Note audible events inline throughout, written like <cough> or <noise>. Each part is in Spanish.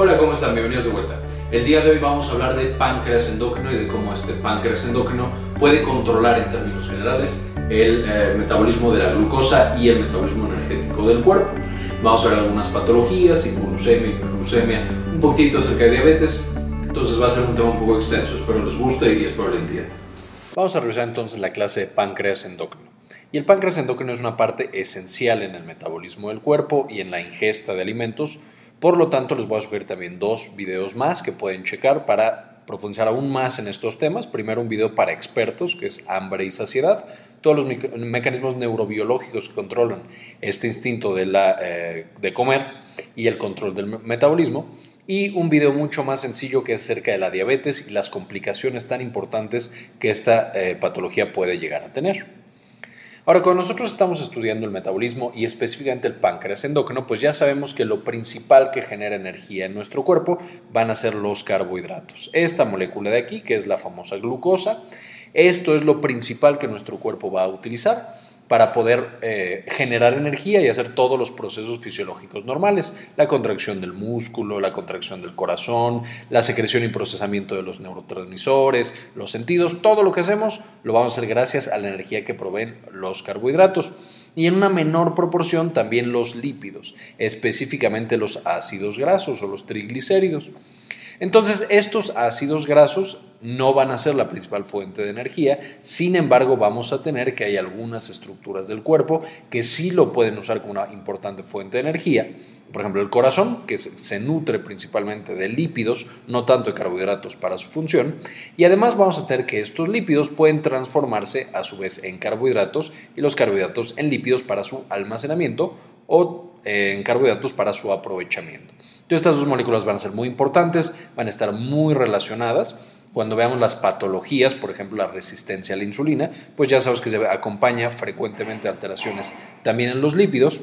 Hola, ¿cómo están? Bienvenidos de vuelta. El día de hoy vamos a hablar de páncreas endocrino y de cómo este páncreas endocrino puede controlar en términos generales el eh, metabolismo de la glucosa y el metabolismo energético del cuerpo. Vamos a ver algunas patologías, hipoglucemia, hiperglucemia, un poquito acerca de diabetes. Entonces va a ser un tema un poco extenso, espero les guste y espero lo entiendan. Vamos a revisar entonces la clase de páncreas endocrino. Y el páncreas endocrino es una parte esencial en el metabolismo del cuerpo y en la ingesta de alimentos por lo tanto, les voy a sugerir también dos videos más que pueden checar para profundizar aún más en estos temas. Primero, un video para expertos, que es hambre y saciedad, todos los mecanismos neurobiológicos que controlan este instinto de, la, eh, de comer y el control del metabolismo. Y un video mucho más sencillo que es acerca de la diabetes y las complicaciones tan importantes que esta eh, patología puede llegar a tener. Ahora, cuando nosotros estamos estudiando el metabolismo y específicamente el páncreas endocrino, pues ya sabemos que lo principal que genera energía en nuestro cuerpo van a ser los carbohidratos. Esta molécula de aquí, que es la famosa glucosa, esto es lo principal que nuestro cuerpo va a utilizar para poder eh, generar energía y hacer todos los procesos fisiológicos normales, la contracción del músculo, la contracción del corazón, la secreción y procesamiento de los neurotransmisores, los sentidos, todo lo que hacemos lo vamos a hacer gracias a la energía que proveen los carbohidratos y en una menor proporción también los lípidos, específicamente los ácidos grasos o los triglicéridos. Entonces, estos ácidos grasos no van a ser la principal fuente de energía, sin embargo, vamos a tener que hay algunas estructuras del cuerpo que sí lo pueden usar como una importante fuente de energía. Por ejemplo, el corazón, que se nutre principalmente de lípidos, no tanto de carbohidratos para su función. Y además vamos a tener que estos lípidos pueden transformarse a su vez en carbohidratos y los carbohidratos en lípidos para su almacenamiento o eh, en carbohidratos para su aprovechamiento. Entonces estas dos moléculas van a ser muy importantes, van a estar muy relacionadas. Cuando veamos las patologías, por ejemplo la resistencia a la insulina, pues ya sabes que se acompaña frecuentemente alteraciones también en los lípidos.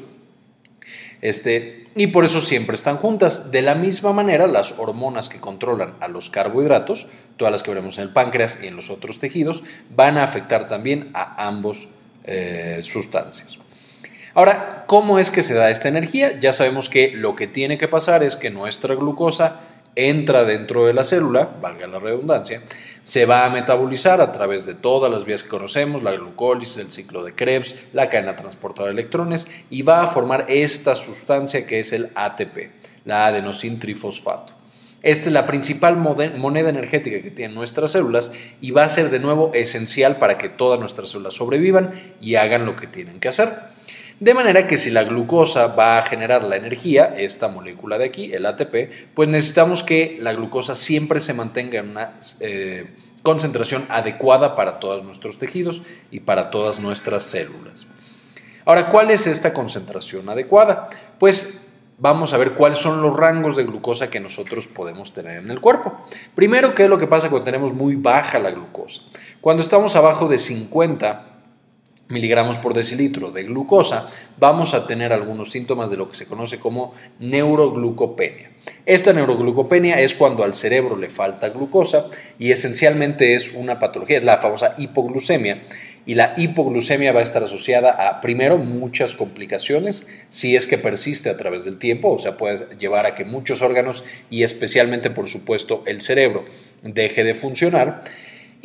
Este, y por eso siempre están juntas. De la misma manera, las hormonas que controlan a los carbohidratos, todas las que veremos en el páncreas y en los otros tejidos, van a afectar también a ambos eh, sustancias. Ahora, ¿cómo es que se da esta energía? Ya sabemos que lo que tiene que pasar es que nuestra glucosa entra dentro de la célula, valga la redundancia, se va a metabolizar a través de todas las vías que conocemos, la glucólisis, el ciclo de Krebs, la cadena transportadora de electrones, y va a formar esta sustancia que es el ATP, la adenosin trifosfato. Esta es la principal moneda energética que tienen nuestras células y va a ser de nuevo esencial para que todas nuestras células sobrevivan y hagan lo que tienen que hacer. De manera que si la glucosa va a generar la energía, esta molécula de aquí, el ATP, pues necesitamos que la glucosa siempre se mantenga en una eh, concentración adecuada para todos nuestros tejidos y para todas nuestras células. Ahora, ¿cuál es esta concentración adecuada? Pues vamos a ver cuáles son los rangos de glucosa que nosotros podemos tener en el cuerpo. Primero, ¿qué es lo que pasa cuando tenemos muy baja la glucosa? Cuando estamos abajo de 50 miligramos por decilitro de glucosa, vamos a tener algunos síntomas de lo que se conoce como neuroglucopenia. Esta neuroglucopenia es cuando al cerebro le falta glucosa y esencialmente es una patología, es la famosa hipoglucemia. Y la hipoglucemia va a estar asociada a, primero, muchas complicaciones, si es que persiste a través del tiempo, o sea, puede llevar a que muchos órganos y especialmente, por supuesto, el cerebro deje de funcionar.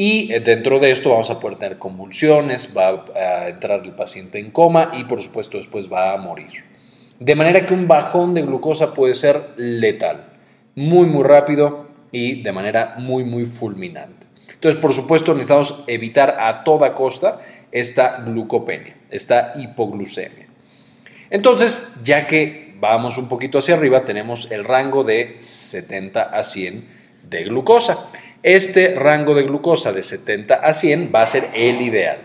Y eh, dentro de esto vamos a poder tener convulsiones, va a entrar el paciente en coma y por supuesto después va a morir. De manera que un bajón de glucosa puede ser letal, muy muy rápido y de manera muy muy fulminante. Entonces, por supuesto, necesitamos evitar a toda costa esta glucopenia, esta hipoglucemia. Entonces, ya que vamos un poquito hacia arriba, tenemos el rango de 70 a 100 de glucosa. Este rango de glucosa de 70 a 100 va a ser el ideal.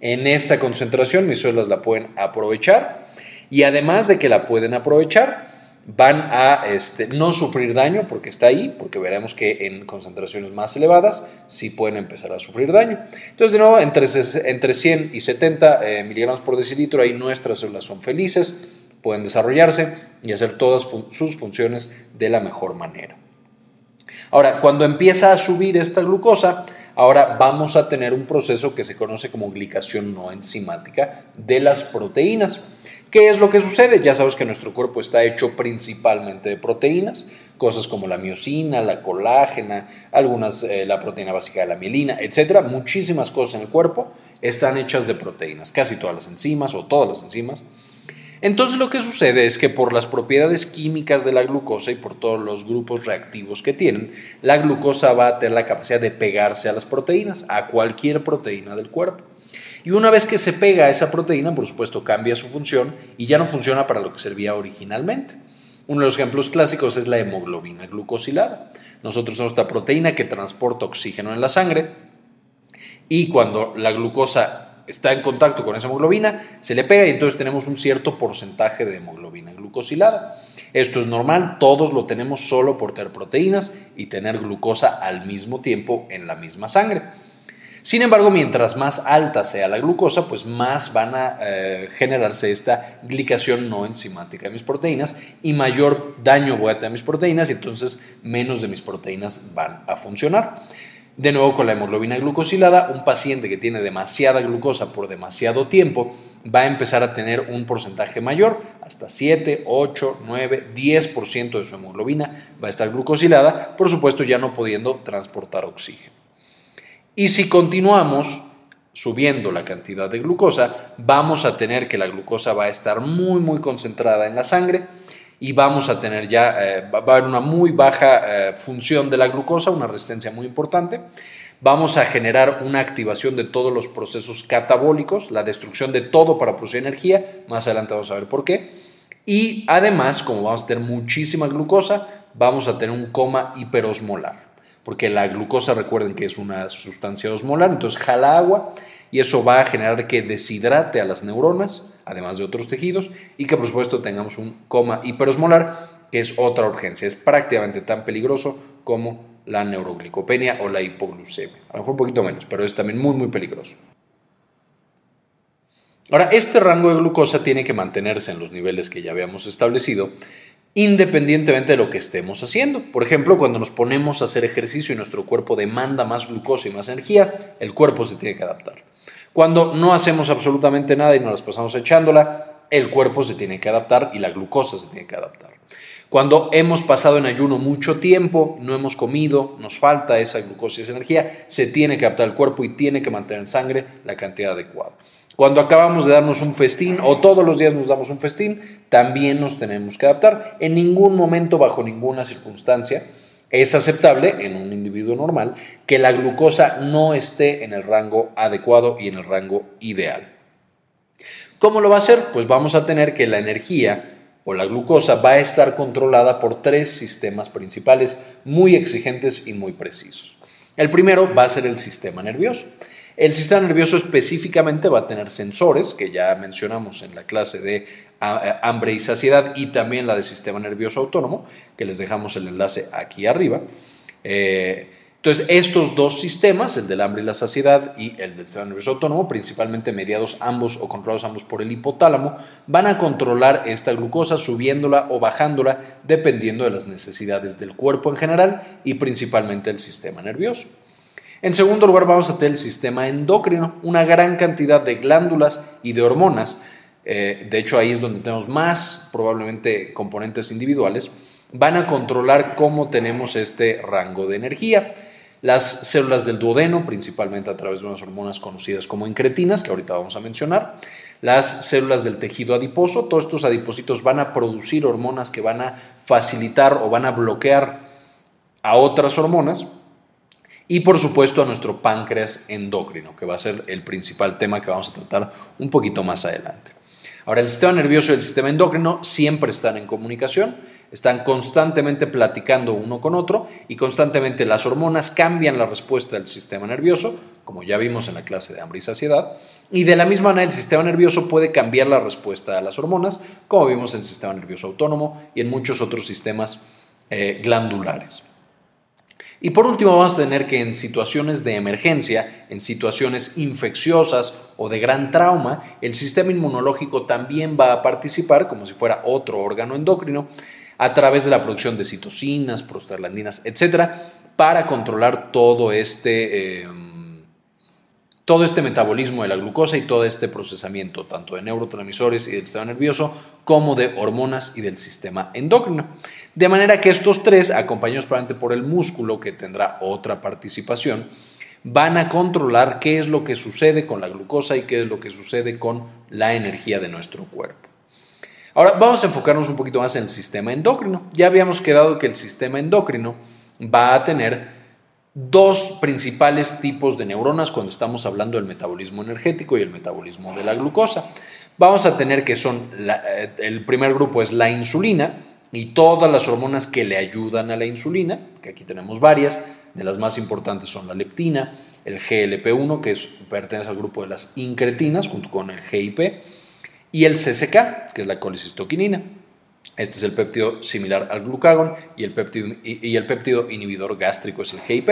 En esta concentración mis células la pueden aprovechar y además de que la pueden aprovechar, van a este, no sufrir daño porque está ahí, porque veremos que en concentraciones más elevadas sí pueden empezar a sufrir daño. Entonces, de nuevo, entre, entre 100 y 70 eh, miligramos por decilitro, ahí nuestras células son felices, pueden desarrollarse y hacer todas sus funciones de la mejor manera. Ahora, cuando empieza a subir esta glucosa, ahora vamos a tener un proceso que se conoce como glicación no enzimática de las proteínas. ¿Qué es lo que sucede? Ya sabes que nuestro cuerpo está hecho principalmente de proteínas. cosas como la miocina, la colágena, algunas, eh, la proteína básica de la mielina, etcétera. Muchísimas cosas en el cuerpo están hechas de proteínas, casi todas las enzimas o todas las enzimas. Entonces lo que sucede es que por las propiedades químicas de la glucosa y por todos los grupos reactivos que tienen, la glucosa va a tener la capacidad de pegarse a las proteínas, a cualquier proteína del cuerpo. Y una vez que se pega a esa proteína, por supuesto, cambia su función y ya no funciona para lo que servía originalmente. Uno de los ejemplos clásicos es la hemoglobina glucosilada. Nosotros somos esta proteína que transporta oxígeno en la sangre y cuando la glucosa está en contacto con esa hemoglobina, se le pega y entonces tenemos un cierto porcentaje de hemoglobina glucosilada. Esto es normal, todos lo tenemos solo por tener proteínas y tener glucosa al mismo tiempo en la misma sangre. Sin embargo, mientras más alta sea la glucosa, pues más van a eh, generarse esta glicación no enzimática de mis proteínas y mayor daño voy a tener mis proteínas y entonces menos de mis proteínas van a funcionar. De nuevo con la hemoglobina glucosilada, un paciente que tiene demasiada glucosa por demasiado tiempo va a empezar a tener un porcentaje mayor, hasta 7, 8, 9, 10% de su hemoglobina va a estar glucosilada, por supuesto ya no pudiendo transportar oxígeno. Y si continuamos subiendo la cantidad de glucosa, vamos a tener que la glucosa va a estar muy, muy concentrada en la sangre y vamos a tener ya, eh, va a haber una muy baja eh, función de la glucosa, una resistencia muy importante. Vamos a generar una activación de todos los procesos catabólicos, la destrucción de todo para producir energía. Más adelante vamos a ver por qué. Y además, como vamos a tener muchísima glucosa, vamos a tener un coma hiperosmolar porque la glucosa recuerden que es una sustancia osmolar, entonces jala agua y eso va a generar que deshidrate a las neuronas, además de otros tejidos, y que por supuesto tengamos un coma hiperosmolar, que es otra urgencia, es prácticamente tan peligroso como la neuroglicopenia o la hipoglucemia, a lo mejor un poquito menos, pero es también muy muy peligroso. Ahora, este rango de glucosa tiene que mantenerse en los niveles que ya habíamos establecido independientemente de lo que estemos haciendo. Por ejemplo, cuando nos ponemos a hacer ejercicio y nuestro cuerpo demanda más glucosa y más energía, el cuerpo se tiene que adaptar. Cuando no hacemos absolutamente nada y nos las pasamos echándola, el cuerpo se tiene que adaptar y la glucosa se tiene que adaptar. Cuando hemos pasado en ayuno mucho tiempo, no hemos comido, nos falta esa glucosa y esa energía, se tiene que adaptar el cuerpo y tiene que mantener en sangre la cantidad adecuada. Cuando acabamos de darnos un festín o todos los días nos damos un festín, también nos tenemos que adaptar. En ningún momento, bajo ninguna circunstancia, es aceptable en un individuo normal que la glucosa no esté en el rango adecuado y en el rango ideal. ¿Cómo lo va a hacer? Pues vamos a tener que la energía o la glucosa va a estar controlada por tres sistemas principales muy exigentes y muy precisos. El primero va a ser el sistema nervioso. El sistema nervioso específicamente va a tener sensores, que ya mencionamos en la clase de hambre y saciedad, y también la del sistema nervioso autónomo, que les dejamos el enlace aquí arriba. Eh, entonces, estos dos sistemas, el del hambre y la saciedad y el del sistema nervioso autónomo, principalmente mediados ambos o controlados ambos por el hipotálamo, van a controlar esta glucosa subiéndola o bajándola dependiendo de las necesidades del cuerpo en general y principalmente el sistema nervioso. En segundo lugar, vamos a tener el sistema endocrino, una gran cantidad de glándulas y de hormonas. Eh, de hecho, ahí es donde tenemos más probablemente componentes individuales. Van a controlar cómo tenemos este rango de energía. Las células del duodeno, principalmente a través de unas hormonas conocidas como incretinas, que ahorita vamos a mencionar. Las células del tejido adiposo, todos estos adipocitos van a producir hormonas que van a facilitar o van a bloquear a otras hormonas y por supuesto a nuestro páncreas endocrino, que va a ser el principal tema que vamos a tratar un poquito más adelante. Ahora, el sistema nervioso y el sistema endocrino siempre están en comunicación, están constantemente platicando uno con otro y constantemente las hormonas cambian la respuesta del sistema nervioso, como ya vimos en la clase de hambre y saciedad, y de la misma manera el sistema nervioso puede cambiar la respuesta a las hormonas, como vimos en el sistema nervioso autónomo y en muchos otros sistemas eh, glandulares. Y por último vamos a tener que en situaciones de emergencia, en situaciones infecciosas o de gran trauma, el sistema inmunológico también va a participar como si fuera otro órgano endocrino a través de la producción de citocinas, prostaglandinas, etcétera, para controlar todo este, em, todo este metabolismo de la glucosa y todo este procesamiento, tanto de neurotransmisores y del sistema nervioso, como de hormonas y del sistema endocrino. De manera que estos tres, acompañados probablemente por el músculo, que tendrá otra participación, van a controlar qué es lo que sucede con la glucosa y qué es lo que sucede con la energía de nuestro cuerpo. Ahora vamos a enfocarnos un poquito más en el sistema endocrino. Ya habíamos quedado que el sistema endocrino va a tener dos principales tipos de neuronas cuando estamos hablando del metabolismo energético y el metabolismo de la glucosa. Vamos a tener que son, eh, el primer grupo es la insulina y todas las hormonas que le ayudan a la insulina, que aquí tenemos varias, de las más importantes son la leptina, el GLP-1, que pertenece al grupo de las incretinas, junto con el GIP, y el CCK, que es la colicistoquinina. Este es el péptido similar al glucagón y el péptido, inhibidor gástrico es el GIP.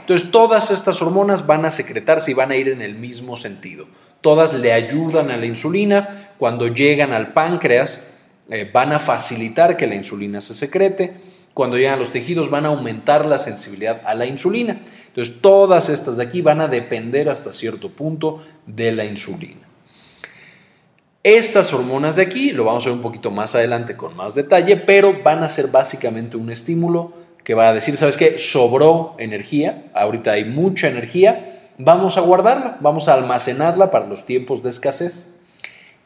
Entonces, todas estas hormonas van a secretarse y van a ir en el mismo sentido. Todas le ayudan a la insulina. Cuando llegan al páncreas, eh, van a facilitar que la insulina se secrete. Cuando llegan a los tejidos, van a aumentar la sensibilidad a la insulina. Entonces, todas estas de aquí van a depender hasta cierto punto de la insulina. Estas hormonas de aquí, lo vamos a ver un poquito más adelante con más detalle, pero van a ser básicamente un estímulo que va a decir, ¿sabes qué? Sobró energía, ahorita hay mucha energía, vamos a guardarla, vamos a almacenarla para los tiempos de escasez.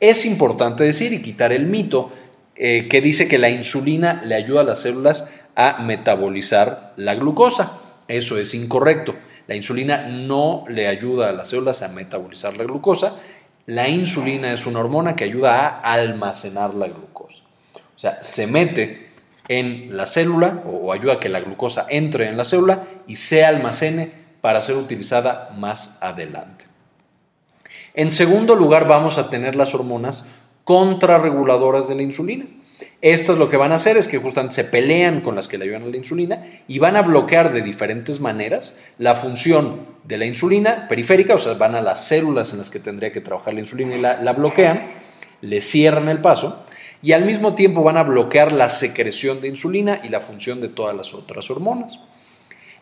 Es importante decir y quitar el mito eh, que dice que la insulina le ayuda a las células a metabolizar la glucosa. Eso es incorrecto. La insulina no le ayuda a las células a metabolizar la glucosa, la insulina es una hormona que ayuda a almacenar la glucosa. O sea, se mete en la célula o ayuda a que la glucosa entre en la célula y se almacene para ser utilizada más adelante. En segundo lugar, vamos a tener las hormonas contrarreguladoras de la insulina. Estas lo que van a hacer es que justamente se pelean con las que le ayudan a la insulina y van a bloquear de diferentes maneras la función de la insulina periférica, o sea, van a las células en las que tendría que trabajar la insulina y la, bloquean, le cierran el paso y al mismo tiempo van a bloquear la secreción de insulina y la función de todas las otras hormonas.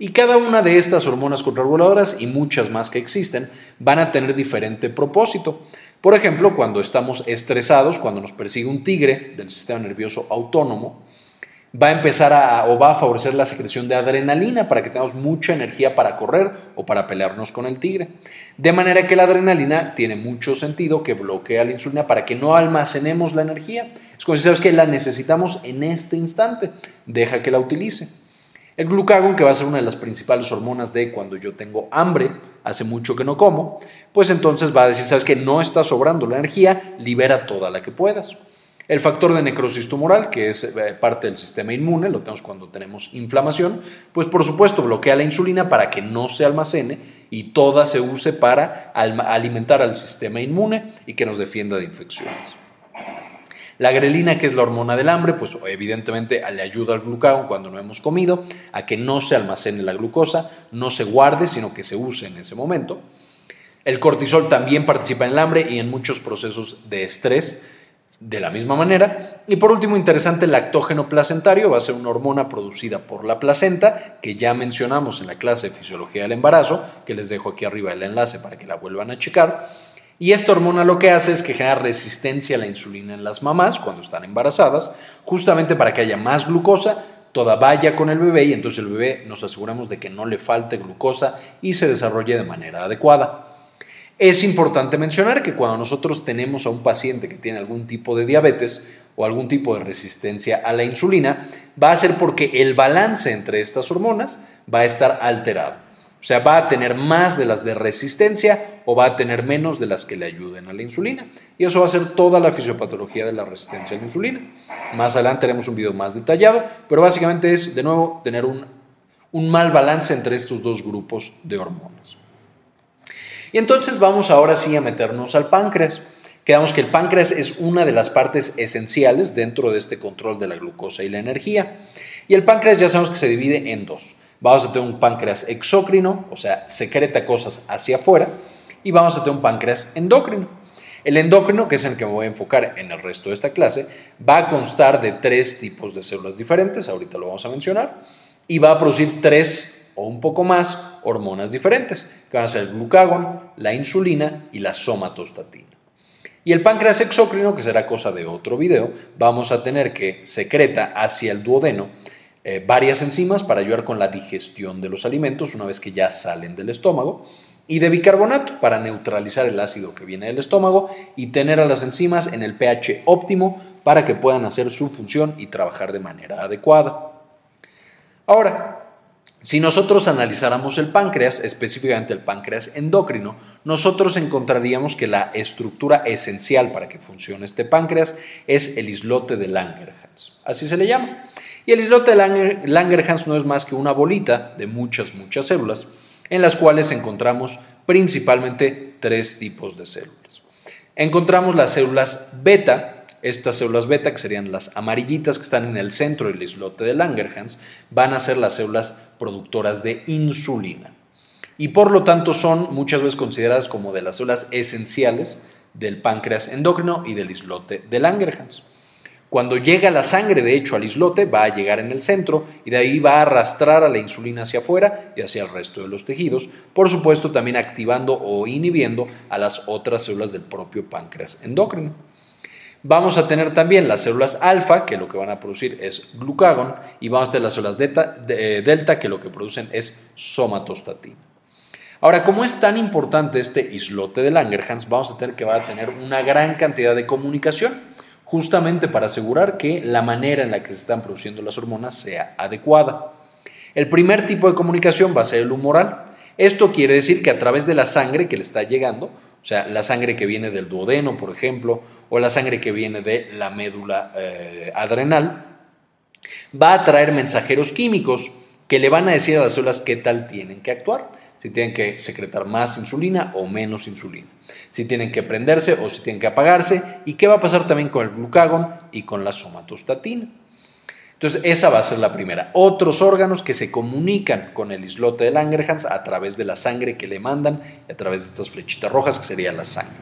Y cada una de estas hormonas contrarreguladoras y muchas más que existen van a tener diferente propósito. Por ejemplo, cuando estamos estresados, cuando nos persigue un tigre del sistema nervioso autónomo, va a empezar a, o va a favorecer la secreción de adrenalina para que tengamos mucha energía para correr o para pelearnos con el tigre. De manera que la adrenalina tiene mucho sentido que bloquea la insulina para que no almacenemos la energía. Es como si sabes que la necesitamos en este instante, deja que la utilice. El glucagón, que va a ser una de las principales hormonas de cuando yo tengo hambre, hace mucho que no como, pues entonces va a decir, sabes que no está sobrando la energía, libera toda la que puedas. El factor de necrosis tumoral, que es eh, parte del sistema inmune, lo tenemos cuando tenemos inflamación, pues por supuesto bloquea la insulina para que no se almacene y toda se use para alimentar al sistema inmune y que nos defienda de infecciones. La grelina, que es la hormona del hambre, pues evidentemente le ayuda al glucagón cuando no hemos comido a que no se almacene la glucosa, no se guarde, sino que se use en ese momento. El cortisol también participa en el hambre y en muchos procesos de estrés de la misma manera. Y por último, interesante, el lactógeno placentario va a ser una hormona producida por la placenta, que ya mencionamos en la clase de fisiología del embarazo, que les dejo aquí arriba el enlace para que la vuelvan a checar. Y esta hormona lo que hace es que genera resistencia a la insulina en las mamás cuando están embarazadas, justamente para que haya más glucosa, toda vaya con el bebé y entonces el bebé nos aseguramos de que no le falte glucosa y se desarrolle de manera adecuada. Es importante mencionar que cuando nosotros tenemos a un paciente que tiene algún tipo de diabetes o algún tipo de resistencia a la insulina, va a ser porque el balance entre estas hormonas va a estar alterado. O sea, va a tener más de las de resistencia o va a tener menos de las que le ayuden a la insulina. Y eso va a ser toda la fisiopatología de la resistencia a la insulina. Más adelante haremos un video más detallado, pero básicamente es, de nuevo, tener un, un mal balance entre estos dos grupos de hormonas. Y entonces vamos ahora sí a meternos al páncreas. Quedamos que el páncreas es una de las partes esenciales dentro de este control de la glucosa y la energía. Y el páncreas ya sabemos que se divide en dos. Vamos a tener un páncreas exócrino, o sea, secreta cosas hacia afuera, y vamos a tener un páncreas endócrino. El endócrino, que es el que me voy a enfocar en el resto de esta clase, va a constar de tres tipos de células diferentes, ahorita lo vamos a mencionar, y va a producir tres o un poco más hormonas diferentes, que van a ser el glucagón, la insulina y la somatostatina. Y el páncreas exócrino, que será cosa de otro video, vamos a tener que secreta hacia el duodeno eh, varias enzimas para ayudar con la digestión de los alimentos una vez que ya salen del estómago y de bicarbonato para neutralizar el ácido que viene del estómago y tener a las enzimas en el pH óptimo para que puedan hacer su función y trabajar de manera adecuada. Ahora, si nosotros analizáramos el páncreas, específicamente el páncreas endocrino, nosotros encontraríamos que la estructura esencial para que funcione este páncreas es el islote de Langerhans. Así se le llama. Y el islote de Langerhans no es más que una bolita de muchas, muchas células, en las cuales encontramos principalmente tres tipos de células. Encontramos las células beta, estas células beta, que serían las amarillitas que están en el centro del islote de Langerhans, van a ser las células productoras de insulina. Y por lo tanto son muchas veces consideradas como de las células esenciales del páncreas endocrino y del islote de Langerhans. Cuando llega la sangre, de hecho, al islote, va a llegar en el centro y de ahí va a arrastrar a la insulina hacia afuera y hacia el resto de los tejidos, por supuesto también activando o inhibiendo a las otras células del propio páncreas endocrino. Vamos a tener también las células alfa, que lo que van a producir es glucagón, y vamos a tener las células eh, delta, que lo que producen es somatostatina. Ahora, como es tan importante este islote de Langerhans, vamos a tener que va a tener una gran cantidad de comunicación, justamente para asegurar que la manera en la que se están produciendo las hormonas sea adecuada. El primer tipo de comunicación va a ser el humoral. Esto quiere decir que a través de la sangre que le está llegando, o sea, la sangre que viene del duodeno, por ejemplo, o la sangre que viene de la médula eh, adrenal, va a traer mensajeros químicos que le van a decir a las células qué tal tienen que actuar, si tienen que secretar más insulina o menos insulina, si tienen que prenderse o si tienen que apagarse, y qué va a pasar también con el glucagón y con la somatostatina. Entonces, esa va a ser la primera. Otros órganos que se comunican con el islote de Langerhans a través de la sangre que le mandan a través de estas flechitas rojas que sería la sangre.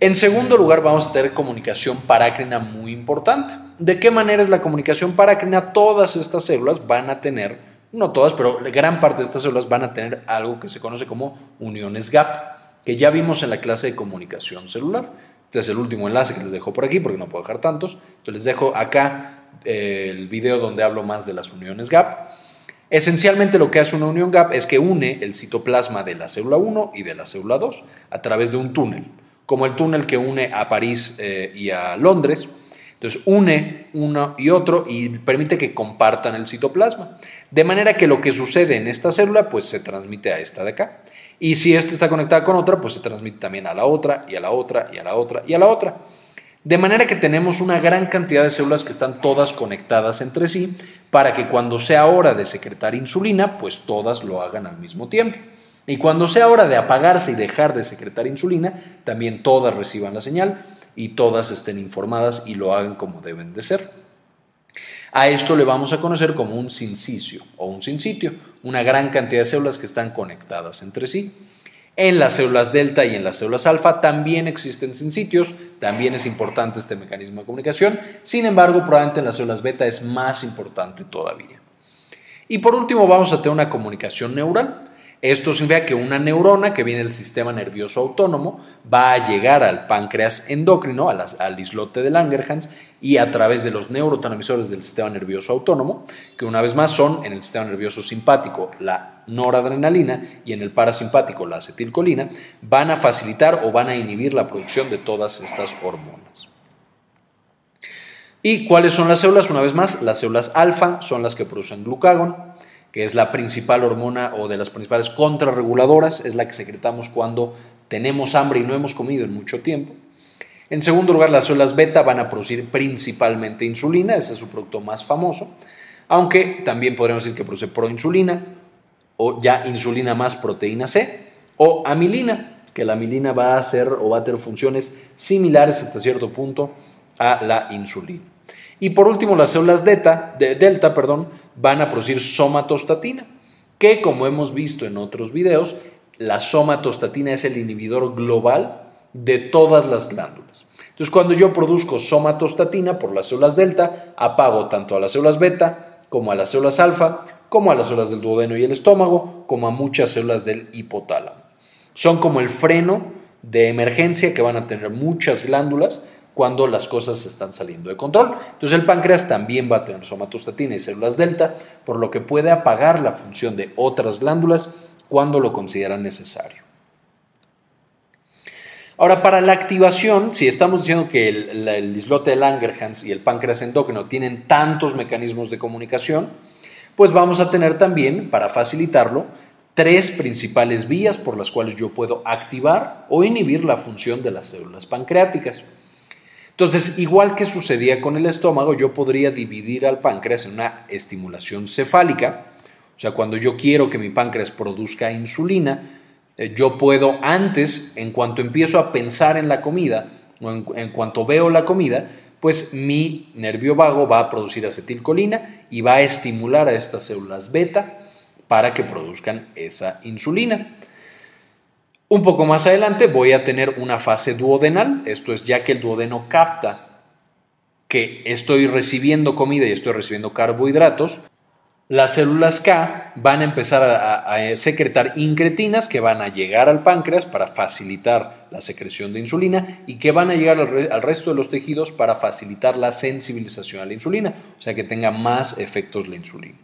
En segundo lugar, vamos a tener comunicación parácrina muy importante. ¿De qué manera es la comunicación parácrina? Todas estas células van a tener, no todas, pero gran parte de estas células van a tener algo que se conoce como uniones GAP, que ya vimos en la clase de comunicación celular. Este es el último enlace que les dejo por aquí porque no puedo dejar tantos. Entonces les dejo acá el video donde hablo más de las uniones GAP. Esencialmente lo que hace una unión GAP es que une el citoplasma de la célula 1 y de la célula 2 a través de un túnel, como el túnel que une a París eh, y a Londres. Entonces une uno y otro y permite que compartan el citoplasma. De manera que lo que sucede en esta célula pues se transmite a esta de acá. Y si esta está conectada con otra, pues se transmite también a la otra y a la otra y a la otra y a la otra. De manera que tenemos una gran cantidad de células que están todas conectadas entre sí para que cuando sea hora de secretar insulina, pues todas lo hagan al mismo tiempo. Y cuando sea hora de apagarse y dejar de secretar insulina, también todas reciban la señal y todas estén informadas y lo hagan como deben de ser. A esto le vamos a conocer como un sincicio o un sincitio, una gran cantidad de células que están conectadas entre sí. En las células delta y en las células alfa también existen sitios, también es importante este mecanismo de comunicación, sin embargo probablemente en las células beta es más importante todavía. Y por último vamos a tener una comunicación neural. Esto significa que una neurona que viene del sistema nervioso autónomo va a llegar al páncreas endocrino, al islote de Langerhans, y a través de los neurotransmisores del sistema nervioso autónomo, que una vez más son en el sistema nervioso simpático la noradrenalina y en el parasimpático la acetilcolina, van a facilitar o van a inhibir la producción de todas estas hormonas. ¿Y cuáles son las células? Una vez más, las células alfa son las que producen glucagón, que es la principal hormona o de las principales contrarreguladoras, es la que secretamos cuando tenemos hambre y no hemos comido en mucho tiempo. En segundo lugar, las células beta van a producir principalmente insulina, ese es su producto más famoso, aunque también podríamos decir que produce proinsulina o ya insulina más proteína C o amilina, que la amilina va a hacer o va a tener funciones similares hasta cierto punto a la insulina. Y por último, las células delta, de, delta perdón, van a producir somatostatina, que como hemos visto en otros videos, la somatostatina es el inhibidor global de todas las glándulas. Entonces, cuando yo produzco somatostatina por las células delta, apago tanto a las células beta como a las células alfa, como a las células del duodeno y el estómago, como a muchas células del hipotálamo. Son como el freno de emergencia que van a tener muchas glándulas cuando las cosas están saliendo de control. Entonces el páncreas también va a tener somatostatina y células delta, por lo que puede apagar la función de otras glándulas cuando lo consideran necesario. Ahora, para la activación, si estamos diciendo que el, islote de Langerhans y el páncreas endócrino tienen tantos mecanismos de comunicación, pues vamos a tener también, para facilitarlo, tres principales vías por las cuales yo puedo activar o inhibir la función de las células pancreáticas. Entonces, igual que sucedía con el estómago, yo podría dividir al páncreas en una estimulación cefálica, o sea, cuando yo quiero que mi páncreas produzca insulina, eh, yo puedo antes, en cuanto empiezo a pensar en la comida, o en, cuanto veo la comida, pues mi nervio vago va a producir acetilcolina y va a estimular a estas células beta para que produzcan esa insulina. Un poco más adelante voy a tener una fase duodenal, esto es ya que el duodeno capta que estoy recibiendo comida y estoy recibiendo carbohidratos, las células K van a empezar a, secretar incretinas que van a llegar al páncreas para facilitar la secreción de insulina y que van a llegar al, resto de los tejidos para facilitar la sensibilización a la insulina, o sea que tenga más efectos la insulina.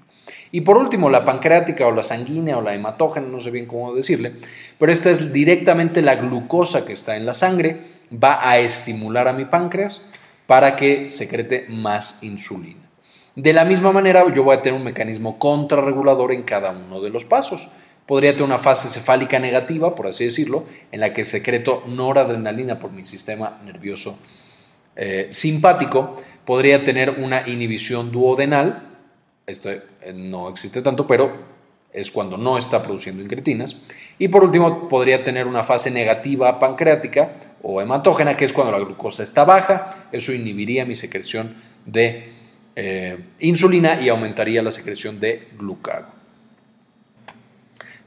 Y por último, la pancreática o la sanguínea o la hematógena, no sé bien cómo decirle, pero esta es directamente la glucosa que está en la sangre, va a estimular a mi páncreas para que secrete más insulina. De la misma manera, yo voy a tener un mecanismo contrarregulador en cada uno de los pasos. Podría tener una fase cefálica negativa, por así decirlo, en la que secreto noradrenalina por mi sistema nervioso eh, simpático. Podría tener una inhibición duodenal, esto eh, no existe tanto, pero es cuando no está produciendo incretinas. Y por último, podría tener una fase negativa pancreática o hematógena, que es cuando la glucosa está baja. Eso inhibiría mi secreción de eh, insulina y aumentaría la secreción de glucago.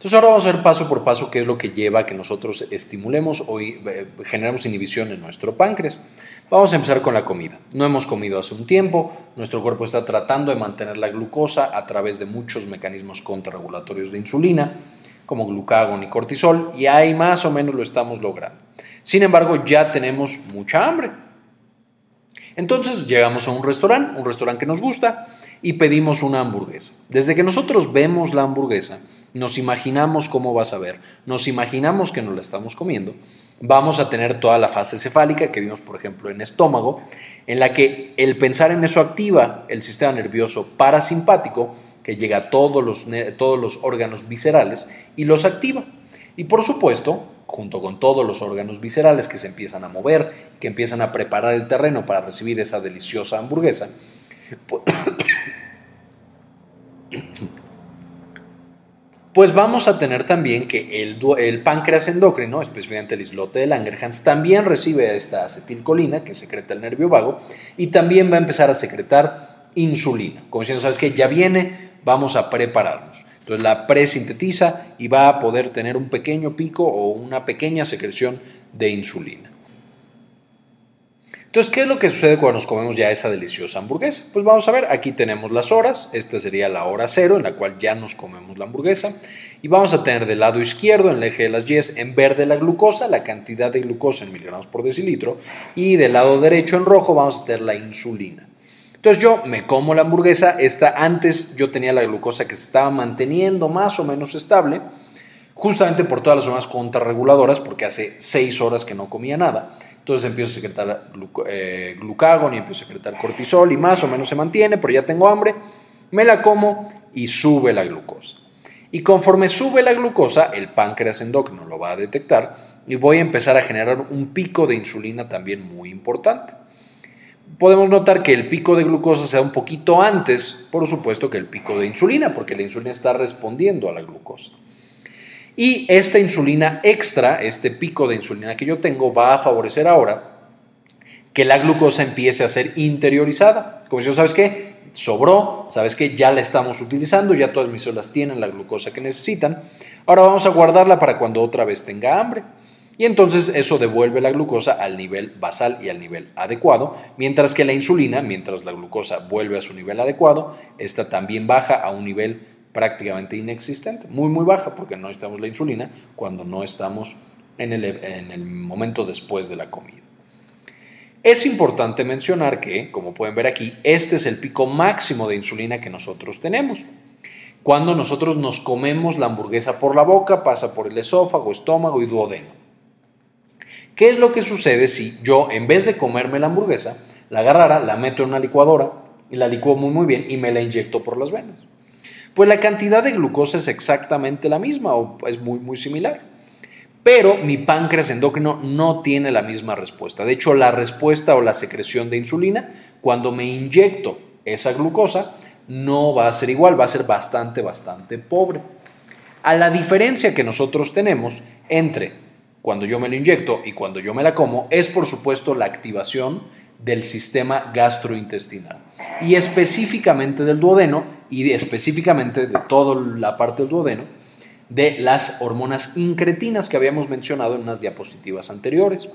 Entonces ahora vamos a ver paso por paso qué es lo que lleva a que nosotros estimulemos o eh, generemos inhibición en nuestro páncreas. Vamos a empezar con la comida. No hemos comido hace un tiempo, nuestro cuerpo está tratando de mantener la glucosa a través de muchos mecanismos contrarregulatorios de insulina, como glucagón y cortisol, y ahí más o menos lo estamos logrando. Sin embargo, ya tenemos mucha hambre. Entonces llegamos a un restaurante, un restaurante que nos gusta, y pedimos una hamburguesa. Desde que nosotros vemos la hamburguesa, nos imaginamos cómo va a saber, nos imaginamos que nos la estamos comiendo, vamos a tener toda la fase cefálica que vimos, por ejemplo, en estómago, en la que el pensar en eso activa el sistema nervioso parasimpático, que llega a todos los, todos los órganos viscerales y los activa. Y por supuesto, junto con todos los órganos viscerales que se empiezan a mover, que empiezan a preparar el terreno para recibir esa deliciosa hamburguesa, <coughs> pues vamos a tener también que el, páncreas endocrino, específicamente el islote de Langerhans, también recibe esta acetilcolina que secreta el nervio vago y también va a empezar a secretar insulina. Como diciendo, ¿sabes qué? Ya viene, vamos a prepararnos. Entonces la presintetiza y va a poder tener un pequeño pico o una pequeña secreción de insulina. Entonces, ¿qué es lo que sucede cuando nos comemos ya esa deliciosa hamburguesa? Pues vamos a ver, aquí tenemos las horas, esta sería la hora cero en la cual ya nos comemos la hamburguesa y vamos a tener del lado izquierdo, en el eje de las Y, en verde la glucosa, la cantidad de glucosa en miligramos por decilitro y del lado derecho en rojo vamos a tener la insulina. Entonces yo me como la hamburguesa, esta antes yo tenía la glucosa que se estaba manteniendo más o menos estable, justamente por todas las zonas contrarreguladoras, porque hace seis horas que no comía nada. Entonces empiezo a secretar eh, glucagón y empiezo a secretar cortisol y más o menos se mantiene, pero ya tengo hambre, me la como y sube la glucosa. Y conforme sube la glucosa, el páncreas endocrino lo va a detectar y voy a empezar a generar un pico de insulina también muy importante. Podemos notar que el pico de glucosa sea un poquito antes, por supuesto, que el pico de insulina, porque la insulina está respondiendo a la glucosa. Y esta insulina extra, este pico de insulina que yo tengo, va a favorecer ahora que la glucosa empiece a ser interiorizada. Como si ¿sabes qué? Sobró, ¿sabes qué? Ya la estamos utilizando, ya todas mis células tienen la glucosa que necesitan. Ahora vamos a guardarla para cuando otra vez tenga hambre. Y entonces eso devuelve la glucosa al nivel basal y al nivel adecuado, mientras que la insulina, mientras la glucosa vuelve a su nivel adecuado, esta también baja a un nivel prácticamente inexistente, muy muy baja, porque no necesitamos la insulina cuando no estamos en el, en el momento después de la comida. Es importante mencionar que, como pueden ver aquí, este es el pico máximo de insulina que nosotros tenemos. Cuando nosotros nos comemos la hamburguesa por la boca, pasa por el esófago, estómago y duodeno. ¿Qué es lo que sucede si yo, en vez de comerme la hamburguesa, la agarrara, la meto en una licuadora y la licuo muy muy bien y me la inyecto por las venas? Pues la cantidad de glucosa es exactamente la misma o es muy muy similar. Pero mi páncreas endocrino no tiene la misma respuesta. De hecho, la respuesta o la secreción de insulina, cuando me inyecto esa glucosa, no va a ser igual, va a ser bastante, bastante pobre. A la diferencia que nosotros tenemos entre cuando yo me lo inyecto y cuando yo me la como es por supuesto la activación del sistema gastrointestinal y específicamente del duodeno y específicamente de toda la parte del duodeno de las hormonas incretinas que habíamos mencionado en unas diapositivas anteriores.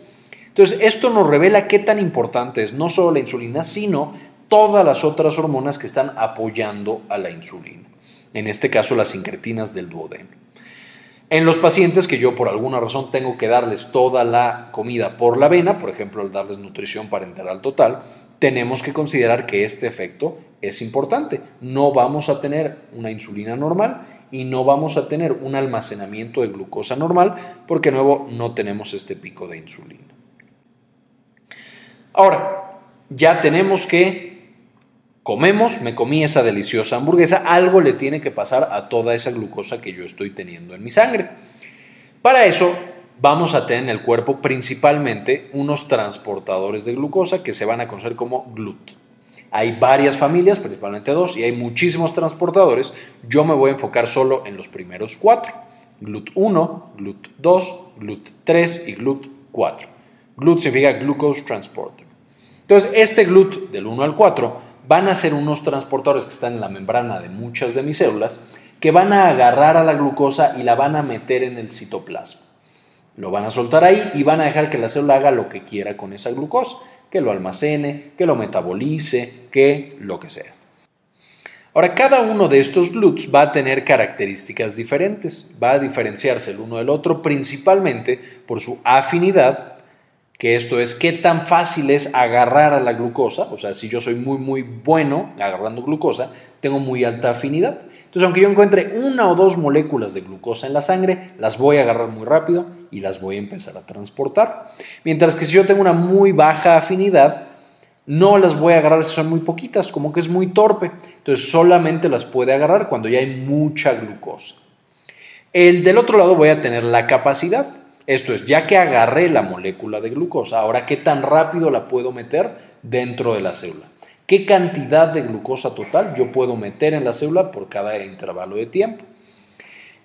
Entonces, esto nos revela qué tan importante es no solo la insulina, sino todas las otras hormonas que están apoyando a la insulina. En este caso, las incretinas del duodeno. En los pacientes que yo por alguna razón tengo que darles toda la comida por la vena, por ejemplo, al darles nutrición parenteral total, tenemos que considerar que este efecto es importante. No vamos a tener una insulina normal y no vamos a tener un almacenamiento de glucosa normal porque de nuevo no tenemos este pico de insulina. Ahora, ya tenemos que comemos, me comí esa deliciosa hamburguesa, algo le tiene que pasar a toda esa glucosa que yo estoy teniendo en mi sangre. Para eso vamos a tener en el cuerpo principalmente unos transportadores de glucosa que se van a conocer como GLUT. Hay varias familias, principalmente dos, y hay muchísimos transportadores. Yo me voy a enfocar solo en los primeros cuatro. GLUT1, GLUT2, GLUT3 y GLUT4. GLUT significa Glucose Transporter. Entonces, este GLUT del 1 al 4 van a ser unos transportadores que están en la membrana de muchas de mis células que van a agarrar a la glucosa y la van a meter en el citoplasma. Lo van a soltar ahí y van a dejar que la célula haga lo que quiera con esa glucosa, que lo almacene, que lo metabolice, que lo que sea. Ahora, cada uno de estos GLUTs va a tener características diferentes, va a diferenciarse el uno del otro principalmente por su afinidad que esto es qué tan fácil es agarrar a la glucosa, o sea, si yo soy muy, muy bueno agarrando glucosa, tengo muy alta afinidad. Entonces, aunque yo encuentre una o dos moléculas de glucosa en la sangre, las voy a agarrar muy rápido y las voy a empezar a transportar. Mientras que si yo tengo una muy baja afinidad, no las voy a agarrar si son muy poquitas, como que es muy torpe. Entonces, solamente las puede agarrar cuando ya hay mucha glucosa. El del otro lado voy a tener la capacidad. Esto es, ya que agarré la molécula de glucosa, ahora qué tan rápido la puedo meter dentro de la célula. ¿Qué cantidad de glucosa total yo puedo meter en la célula por cada intervalo de tiempo?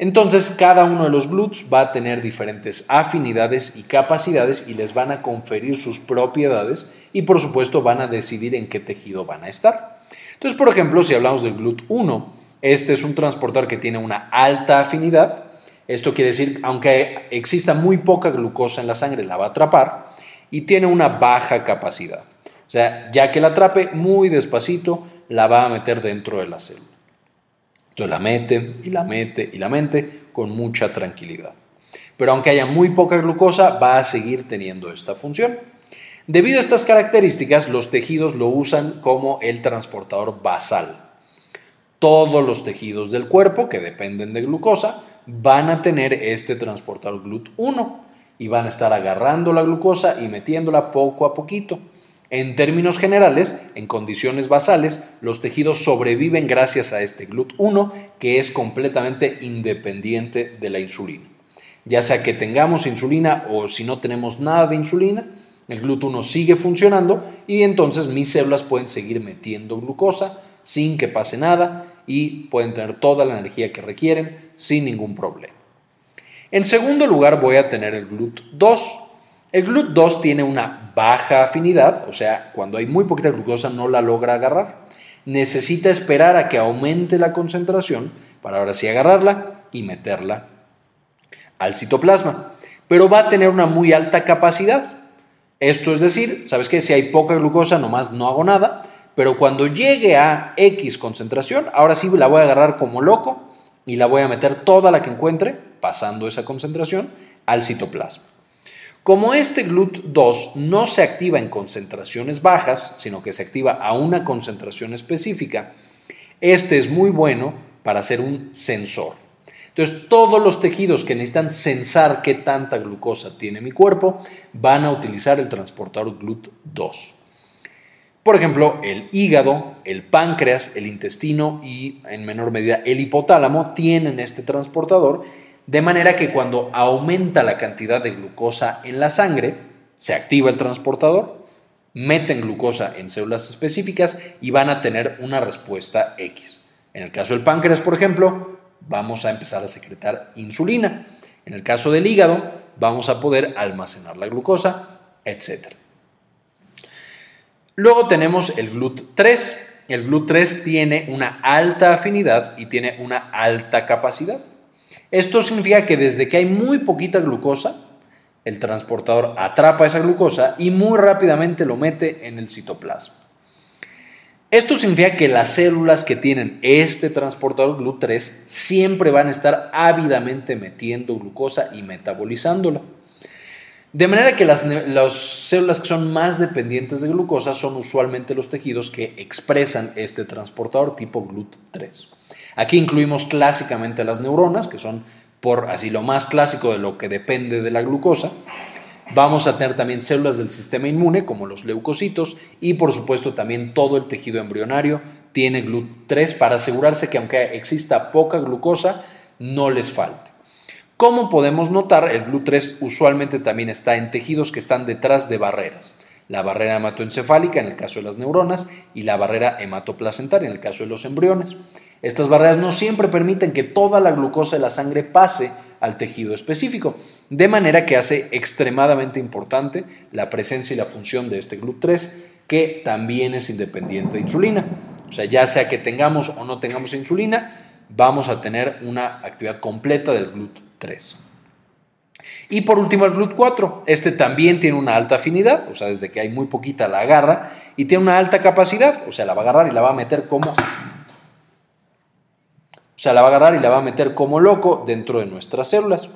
Entonces, cada uno de los GLUTs va a tener diferentes afinidades y capacidades y les van a conferir sus propiedades y por supuesto van a decidir en qué tejido van a estar. Entonces, por ejemplo, si hablamos del GLUT 1, este es un transportador que tiene una alta afinidad esto quiere decir, aunque exista muy poca glucosa en la sangre, la va a atrapar y tiene una baja capacidad. O sea, ya que la atrape muy despacito, la va a meter dentro de la célula. Entonces la mete y la mete y la mete con mucha tranquilidad. Pero aunque haya muy poca glucosa, va a seguir teniendo esta función. Debido a estas características, los tejidos lo usan como el transportador basal. Todos los tejidos del cuerpo que dependen de glucosa van a tener este transportador GLUT1 y van a estar agarrando la glucosa y metiéndola poco a poquito. En términos generales, en condiciones basales, los tejidos sobreviven gracias a este GLUT1 que es completamente independiente de la insulina. Ya sea que tengamos insulina o si no tenemos nada de insulina, el GLUT1 sigue funcionando y entonces mis células pueden seguir metiendo glucosa sin que pase nada y pueden tener toda la energía que requieren sin ningún problema. En segundo lugar voy a tener el GLUT2. El GLUT2 tiene una baja afinidad, o sea, cuando hay muy poquita glucosa no la logra agarrar. Necesita esperar a que aumente la concentración para ahora sí agarrarla y meterla al citoplasma. pero va a tener una muy alta capacidad. Esto es decir, ¿sabes qué? Si hay poca glucosa, nomás no hago nada, pero cuando llegue a X concentración, ahora sí la voy a agarrar como loco y la voy a meter toda la que encuentre, pasando esa concentración, al citoplasma. Como este GLUT2 no se activa en concentraciones bajas, sino que se activa a una concentración específica, este es muy bueno para ser un sensor. Entonces, todos los tejidos que necesitan sensar qué tanta glucosa tiene mi cuerpo van a utilizar el transportador GLUT2. Por ejemplo, el hígado, el páncreas, el intestino y en menor medida el hipotálamo tienen este transportador, de manera que cuando aumenta la cantidad de glucosa en la sangre, se activa el transportador, meten glucosa en células específicas y van a tener una respuesta X. En el caso del páncreas, por ejemplo, vamos a empezar a secretar insulina. En el caso del hígado, vamos a poder almacenar la glucosa, etc. Luego tenemos el GLUT3. El GLUT3 tiene una alta afinidad y tiene una alta capacidad. Esto significa que desde que hay muy poquita glucosa, el transportador atrapa esa glucosa y muy rápidamente lo mete en el citoplasma. Esto significa que las células que tienen este transportador GLUT3 siempre van a estar ávidamente metiendo glucosa y metabolizándola. De manera que las, células que son más dependientes de glucosa son usualmente los tejidos que expresan este transportador tipo GLUT3. Aquí incluimos clásicamente las neuronas, que son por así lo más clásico de lo que depende de la glucosa. Vamos a tener también células del sistema inmune, como los leucocitos, y por supuesto también todo el tejido embrionario tiene GLUT3 para asegurarse que aunque exista poca glucosa, no les falte. Como podemos notar, el GLUT3 usualmente también está en tejidos que están detrás de barreras. La barrera hematoencefálica en el caso de las neuronas y la barrera hematoplacentaria en el caso de los embriones. Estas barreras no siempre permiten que toda la glucosa de la sangre pase al tejido específico, de manera que hace extremadamente importante la presencia y la función de este GLUT3, que también es independiente de insulina. O sea, ya sea que tengamos o no tengamos insulina, vamos a tener una actividad completa del GLUT3. Y por último el GLUT4. Este también tiene una alta afinidad, o sea, desde que hay muy poquita la agarra, y tiene una alta capacidad, o sea, la va a agarrar y la va a meter como... La va a agarrar y la va a meter como loco dentro de nuestras células.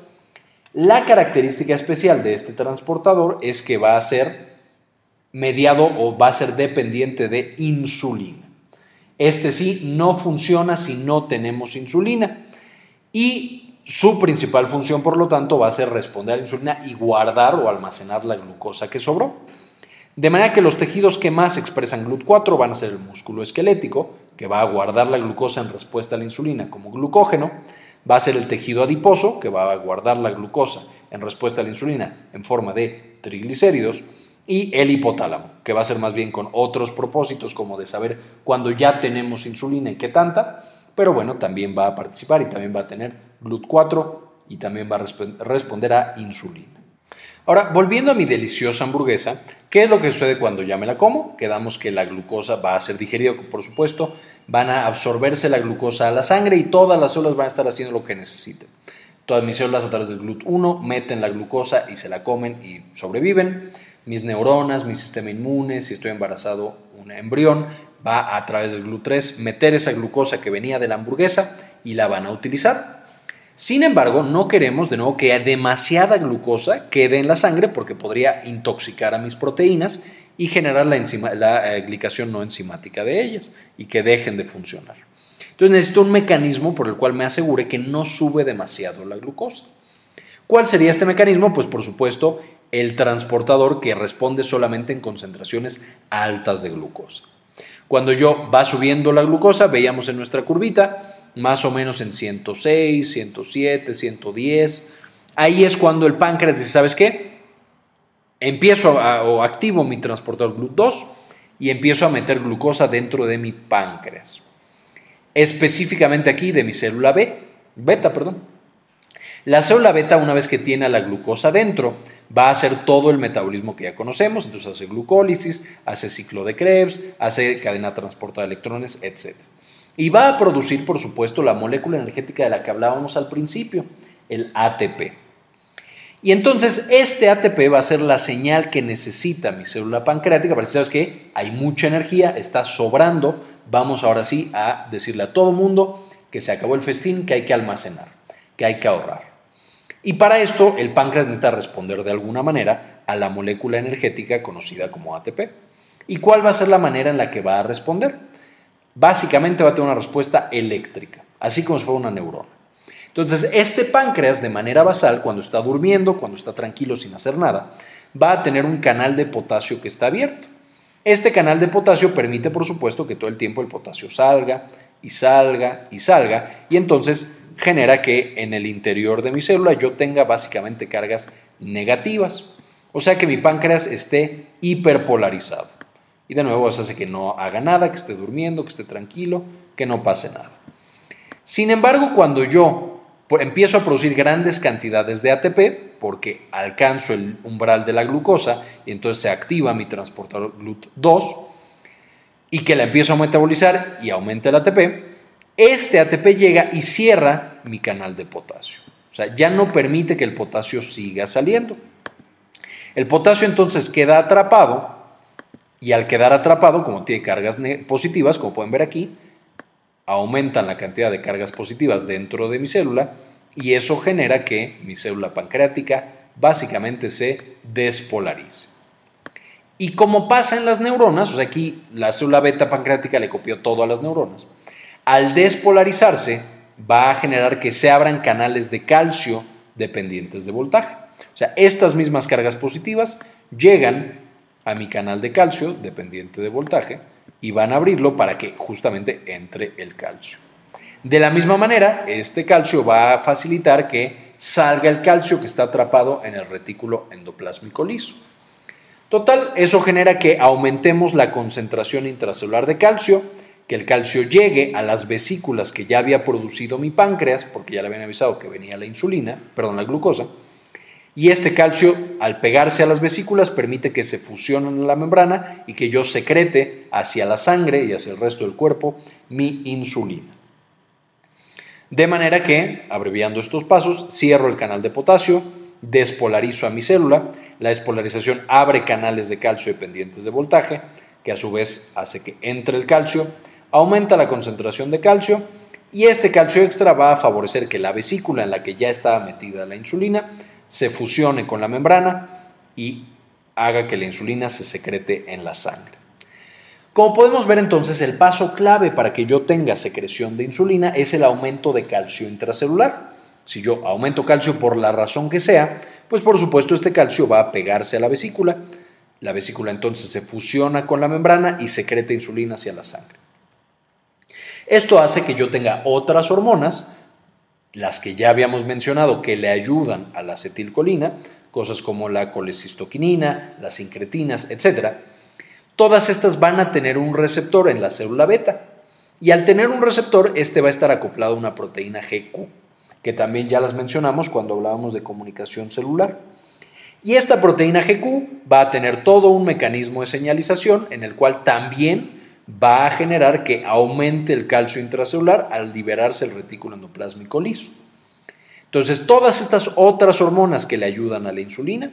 La característica especial de este transportador es que va a ser mediado o va a ser dependiente de insulina. Este sí no funciona si no tenemos insulina. Y su principal función, por lo tanto, va a ser responder a la insulina y guardar o almacenar la glucosa que sobró. De manera que los tejidos que más expresan GLUT4 van a ser el músculo esquelético, que va a guardar la glucosa en respuesta a la insulina como glucógeno, va a ser el tejido adiposo, que va a guardar la glucosa en respuesta a la insulina en forma de triglicéridos, y el hipotálamo, que va a ser más bien con otros propósitos como de saber cuándo ya tenemos insulina y qué tanta, pero bueno, también va a participar y también va a tener GLUT4 y también va a responder a insulina. Ahora, volviendo a mi deliciosa hamburguesa, ¿qué es lo que sucede cuando ya me la como? Quedamos que la glucosa va a ser digerida, por supuesto, van a absorberse la glucosa a la sangre y todas las células van a estar haciendo lo que necesiten. Todas mis células a través del GLUT1 meten la glucosa y se la comen y sobreviven. Mis neuronas, mi sistema inmune, si estoy embarazado, un embrión, va a través del GLUT3 meter esa glucosa que venía de la hamburguesa y la van a utilizar. Sin embargo, no queremos de nuevo que demasiada glucosa quede en la sangre porque podría intoxicar a mis proteínas y generar la, la eh, glicación no enzimática de ellas y que dejen de funcionar. Entonces necesito un mecanismo por el cual me asegure que no sube demasiado la glucosa. ¿Cuál sería este mecanismo? Pues por supuesto el transportador que responde solamente en concentraciones altas de glucosa. Cuando yo va subiendo la glucosa, veíamos en nuestra curvita, más o menos en 106, 107, 110. Ahí es cuando el páncreas dice, ¿sabes qué? Empiezo o activo mi transportador GLUT2 y empiezo a meter glucosa dentro de mi páncreas. Específicamente aquí de mi célula B, beta, perdón. La célula beta, una vez que tiene la glucosa dentro, va a hacer todo el metabolismo que ya conocemos, entonces hace glucólisis, hace ciclo de Krebs, hace cadena transportada de electrones, etc. Y va a producir, por supuesto, la molécula energética de la que hablábamos al principio, el ATP. Y entonces este ATP va a ser la señal que necesita mi célula pancreática para decir, ¿sabes qué? Hay mucha energía, está sobrando, vamos ahora sí a decirle a todo mundo que se acabó el festín, que hay que almacenar, que hay que ahorrar. Y para esto el páncreas necesita responder de alguna manera a la molécula energética conocida como ATP. ¿Y cuál va a ser la manera en la que va a responder? Básicamente va a tener una respuesta eléctrica, así como si fuera una neurona. Entonces, este páncreas de manera basal, cuando está durmiendo, cuando está tranquilo sin hacer nada, va a tener un canal de potasio que está abierto. Este canal de potasio permite, por supuesto, que todo el tiempo el potasio salga y salga y salga, y entonces genera que en el interior de mi célula yo tenga básicamente cargas negativas. O sea que mi páncreas esté hiperpolarizado. Y de nuevo eso hace que no haga nada, que esté durmiendo, que esté tranquilo, que no pase nada. Sin embargo, cuando yo empiezo a producir grandes cantidades de ATP porque alcanzo el umbral de la glucosa y entonces se activa mi transportador GLUT2 y que la empiezo a metabolizar y aumenta el ATP, este ATP llega y cierra mi canal de potasio. O sea, ya no permite que el potasio siga saliendo. El potasio entonces queda atrapado y al quedar atrapado, como tiene cargas positivas, como pueden ver aquí, aumentan la cantidad de cargas positivas dentro de mi célula y eso genera que mi célula pancreática básicamente se despolarice. Y como pasa en las neuronas, o sea, aquí la célula beta pancreática le copió todo a las neuronas, al despolarizarse va a generar que se abran canales de calcio dependientes de voltaje. O sea, estas mismas cargas positivas llegan a mi canal de calcio dependiente de voltaje y van a abrirlo para que justamente entre el calcio. De la misma manera, este calcio va a facilitar que salga el calcio que está atrapado en el retículo endoplásmico liso. Total, eso genera que aumentemos la concentración intracelular de calcio, que el calcio llegue a las vesículas que ya había producido mi páncreas, porque ya le habían avisado que venía la insulina, perdón, la glucosa, y este calcio, al pegarse a las vesículas, permite que se fusionen en la membrana y que yo secrete hacia la sangre y hacia el resto del cuerpo mi insulina. De manera que, abreviando estos pasos, cierro el canal de potasio, despolarizo a mi célula, la despolarización abre canales de calcio dependientes de voltaje, que a su vez hace que entre el calcio, aumenta la concentración de calcio y este calcio extra va a favorecer que la vesícula en la que ya estaba metida la insulina se fusione con la membrana y haga que la insulina se secrete en la sangre. Como podemos ver entonces, el paso clave para que yo tenga secreción de insulina es el aumento de calcio intracelular. Si yo aumento calcio por la razón que sea, pues por supuesto este calcio va a pegarse a la vesícula. La vesícula entonces se fusiona con la membrana y secreta insulina hacia la sangre. Esto hace que yo tenga otras hormonas las que ya habíamos mencionado que le ayudan a la acetilcolina, cosas como la colecistoquinina, las sincretinas, etc., todas estas van a tener un receptor en la célula beta. Y al tener un receptor, este va a estar acoplado a una proteína GQ, que también ya las mencionamos cuando hablábamos de comunicación celular. Y esta proteína GQ va a tener todo un mecanismo de señalización en el cual también va a generar que aumente el calcio intracelular al liberarse el retículo endoplásmico liso. Entonces, todas estas otras hormonas que le ayudan a la insulina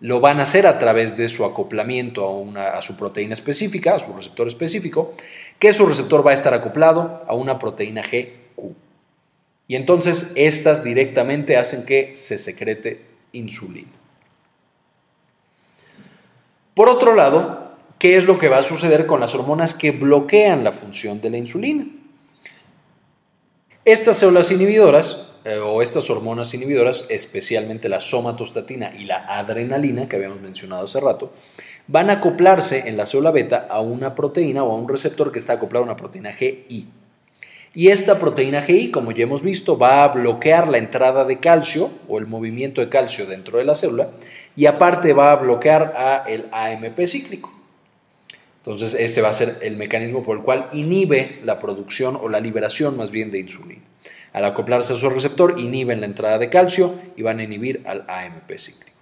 lo van a hacer a través de su acoplamiento a, una, a su proteína específica, a su receptor específico, que su receptor va a estar acoplado a una proteína GQ. Y entonces estas directamente hacen que se secrete insulina. Por otro lado, qué es lo que va a suceder con las hormonas que bloquean la función de la insulina. Estas células inhibidoras eh, o estas hormonas inhibidoras, especialmente la somatostatina y la adrenalina que habíamos mencionado hace rato, van a acoplarse en la célula beta a una proteína o a un receptor que está acoplado a una proteína GI. Y esta proteína GI, como ya hemos visto, va a bloquear la entrada de calcio o el movimiento de calcio dentro de la célula y aparte va a bloquear a el AMP cíclico. Entonces, este va a ser el mecanismo por el cual inhibe la producción o la liberación más bien de insulina. Al acoplarse a su receptor, inhiben la entrada de calcio y van a inhibir al AMP cíclico.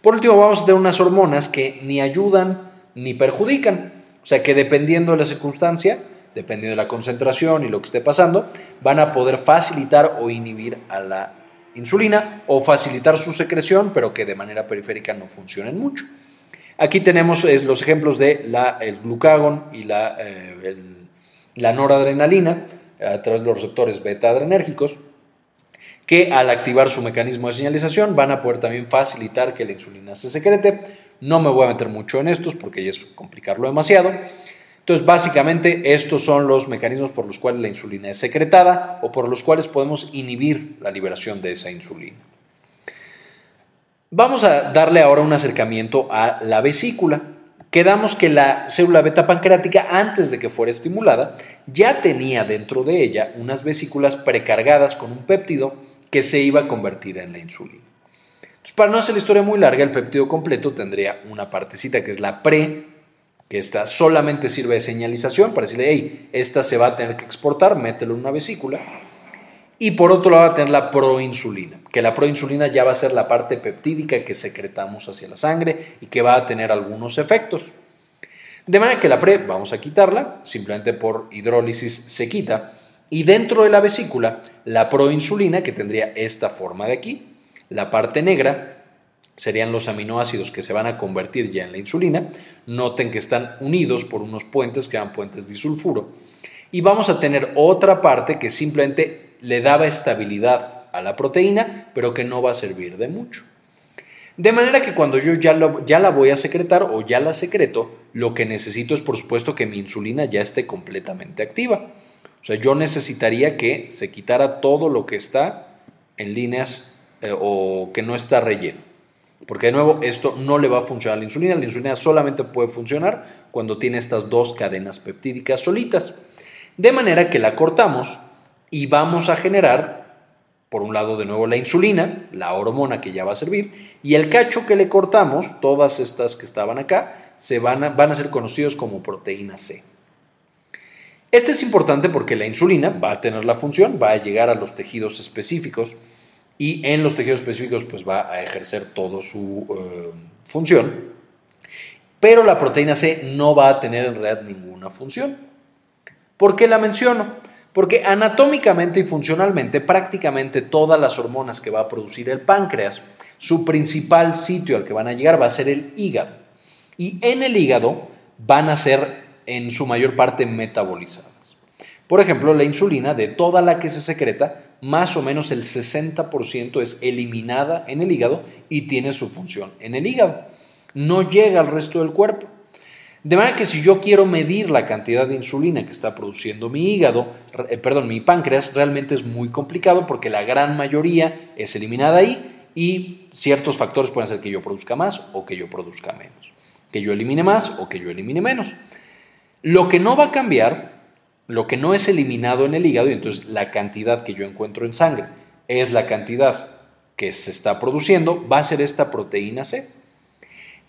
Por último, vamos a tener unas hormonas que ni ayudan ni perjudican. O sea que dependiendo de la circunstancia, dependiendo de la concentración y lo que esté pasando, van a poder facilitar o inhibir a la insulina o facilitar su secreción, pero que de manera periférica no funcionen mucho. Aquí tenemos los ejemplos de la, el glucagón y la, eh, la noradrenalina a través de los receptores beta adrenérgicos, que al activar su mecanismo de señalización van a poder también facilitar que la insulina se secrete. No me voy a meter mucho en estos porque ya es complicarlo demasiado. Entonces, básicamente, estos son los mecanismos por los cuales la insulina es secretada o por los cuales podemos inhibir la liberación de esa insulina. Vamos a darle ahora un acercamiento a la vesícula. Quedamos que la célula beta pancreática, antes de que fuera estimulada, ya tenía dentro de ella unas vesículas precargadas con un péptido que se iba a convertir en la insulina. Para no hacer la historia muy larga, el péptido completo tendría una partecita que es la pre, que esta solamente sirve de señalización para decirle, hey, esta se va a tener que exportar, mételo en una vesícula. Y por otro lado va a tener la proinsulina, que la proinsulina ya va a ser la parte peptídica que secretamos hacia la sangre y que va a tener algunos efectos. De manera que la pre vamos a quitarla, simplemente por hidrólisis se quita. Y dentro de la vesícula, la proinsulina, que tendría esta forma de aquí, la parte negra, serían los aminoácidos que se van a convertir ya en la insulina. Noten que están unidos por unos puentes que dan puentes disulfuro. Y vamos a tener otra parte que simplemente le daba estabilidad a la proteína, pero que no va a servir de mucho. De manera que cuando yo ya, la voy a secretar o ya la secreto, lo que necesito es por supuesto que mi insulina ya esté completamente activa. O sea, yo necesitaría que se quitara todo lo que está en líneas eh, o que no está relleno. Porque de nuevo, esto no le va a funcionar a la insulina. La insulina solamente puede funcionar cuando tiene estas dos cadenas peptídicas solitas. De manera que la cortamos y vamos a generar, por un lado de nuevo la insulina, la hormona que ya va a servir, y el cacho que le cortamos, todas estas que estaban acá, se van a, van a ser conocidos como proteína C. Este es importante porque la insulina va a tener la función, va a llegar a los tejidos específicos y en los tejidos específicos pues va a ejercer toda su eh, función, pero la proteína C no va a tener en realidad ninguna función. ¿Por qué la menciono? Porque anatómicamente y funcionalmente prácticamente todas las hormonas que va a producir el páncreas, su principal sitio al que van a llegar va a ser el hígado. Y en el hígado van a ser en su mayor parte metabolizadas. Por ejemplo, la insulina, de toda la que se secreta, más o menos el 60% es eliminada en el hígado y tiene su función en el hígado. No llega al resto del cuerpo. De manera que si yo quiero medir la cantidad de insulina que está produciendo mi hígado, eh, perdón, mi páncreas, realmente es muy complicado porque la gran mayoría es eliminada ahí y ciertos factores pueden ser que yo produzca más o que yo produzca menos, que yo elimine más o que yo elimine menos. Lo que no va a cambiar lo que no es eliminado en el hígado, y entonces la cantidad que yo encuentro en sangre es la cantidad que se está produciendo, va a ser esta proteína C.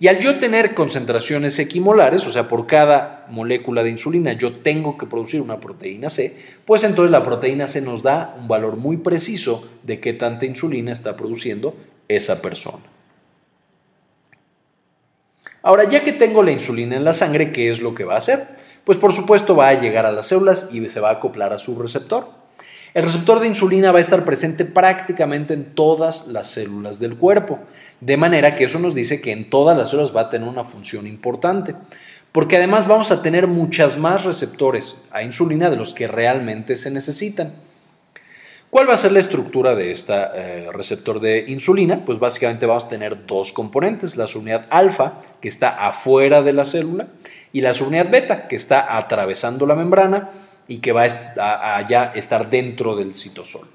Y al yo tener concentraciones equimolares, o sea, por cada molécula de insulina yo tengo que producir una proteína C, pues entonces la proteína C nos da un valor muy preciso de qué tanta insulina está produciendo esa persona. Ahora, ya que tengo la insulina en la sangre, ¿qué es lo que va a hacer? pues por supuesto va a llegar a las células y se va a acoplar a su receptor. El receptor de insulina va a estar presente prácticamente en todas las células del cuerpo, de manera que eso nos dice que en todas las células va a tener una función importante, porque además vamos a tener muchas más receptores a insulina de los que realmente se necesitan. ¿Cuál va a ser la estructura de este receptor de insulina? Pues básicamente vamos a tener dos componentes, la subunidad alfa, que está afuera de la célula, y la subunidad beta, que está atravesando la membrana y que va a ya estar dentro del citosol.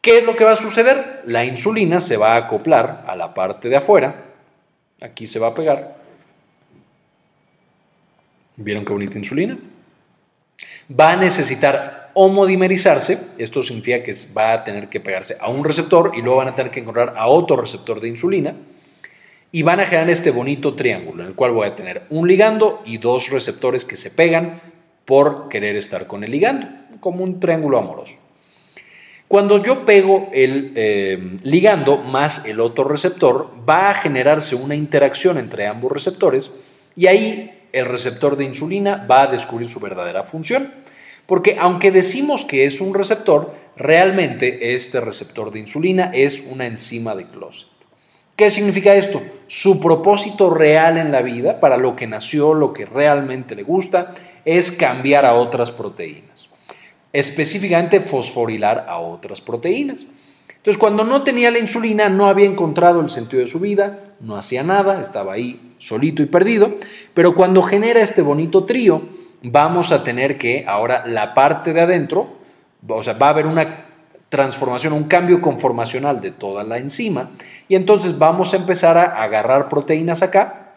¿Qué es lo que va a suceder? La insulina se va a acoplar a la parte de afuera, aquí se va a pegar. ¿Vieron qué bonita insulina? Va a necesitar homodimerizarse, esto significa que va a tener que pegarse a un receptor y luego van a tener que encontrar a otro receptor de insulina y van a generar este bonito triángulo en el cual voy a tener un ligando y dos receptores que se pegan por querer estar con el ligando, como un triángulo amoroso. Cuando yo pego el eh, ligando más el otro receptor, va a generarse una interacción entre ambos receptores y ahí el receptor de insulina va a descubrir su verdadera función Porque aunque decimos que es un receptor, realmente este receptor de insulina es una enzima de closet. ¿Qué significa esto? Su propósito real en la vida, para lo que nació, lo que realmente le gusta, es cambiar a otras proteínas. Específicamente fosforilar a otras proteínas. Entonces, cuando no tenía la insulina, no había encontrado el sentido de su vida, no hacía nada, estaba ahí solito y perdido, pero cuando genera este bonito trío, vamos a tener que ahora la parte de adentro, o sea, va a haber una transformación, un cambio conformacional de toda la enzima, y entonces vamos a empezar a agarrar proteínas acá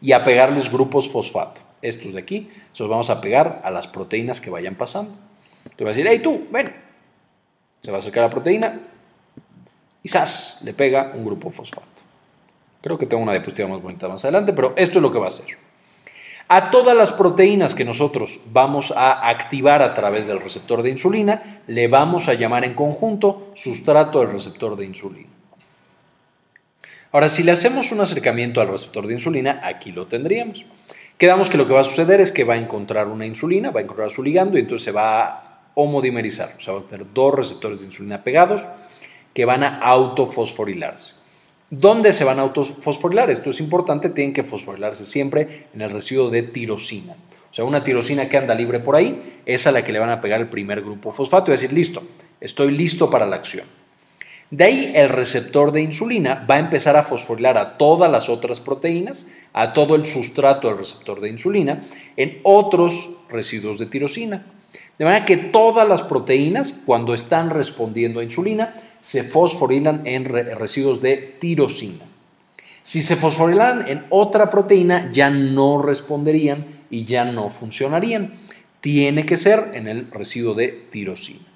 y a pegarles grupos fosfato. Estos de aquí, los vamos a pegar a las proteínas que vayan pasando. Te va a decir, hey tú, ven. Se va a acercar la proteína, y le pega un grupo fosfato. Creo que tengo una diapositiva más bonita más adelante, pero esto es lo que va a hacer. A todas las proteínas que nosotros vamos a activar a través del receptor de insulina, le vamos a llamar en conjunto sustrato del receptor de insulina. Ahora, si le hacemos un acercamiento al receptor de insulina, aquí lo tendríamos. Quedamos que lo que va a suceder es que va a encontrar una insulina, va a encontrar su ligando y entonces se va a homodimerizar. O sea, va a tener dos receptores de insulina pegados que van a autofosforilarse. ¿Dónde se van a autofosforilar? Esto es importante, tienen que fosforilarse siempre en el residuo de tirosina. O sea, una tirosina que anda libre por ahí es a la que le van a pegar el primer grupo fosfato y decir, listo, estoy listo para la acción. De ahí el receptor de insulina va a empezar a fosforilar a todas las otras proteínas, a todo el sustrato del receptor de insulina, en otros residuos de tirosina. De manera que todas las proteínas, cuando están respondiendo a insulina, se fosforilan en residuos de tirosina. Si se fosforilan en otra proteína, ya no responderían y ya no funcionarían. Tiene que ser en el residuo de tirosina.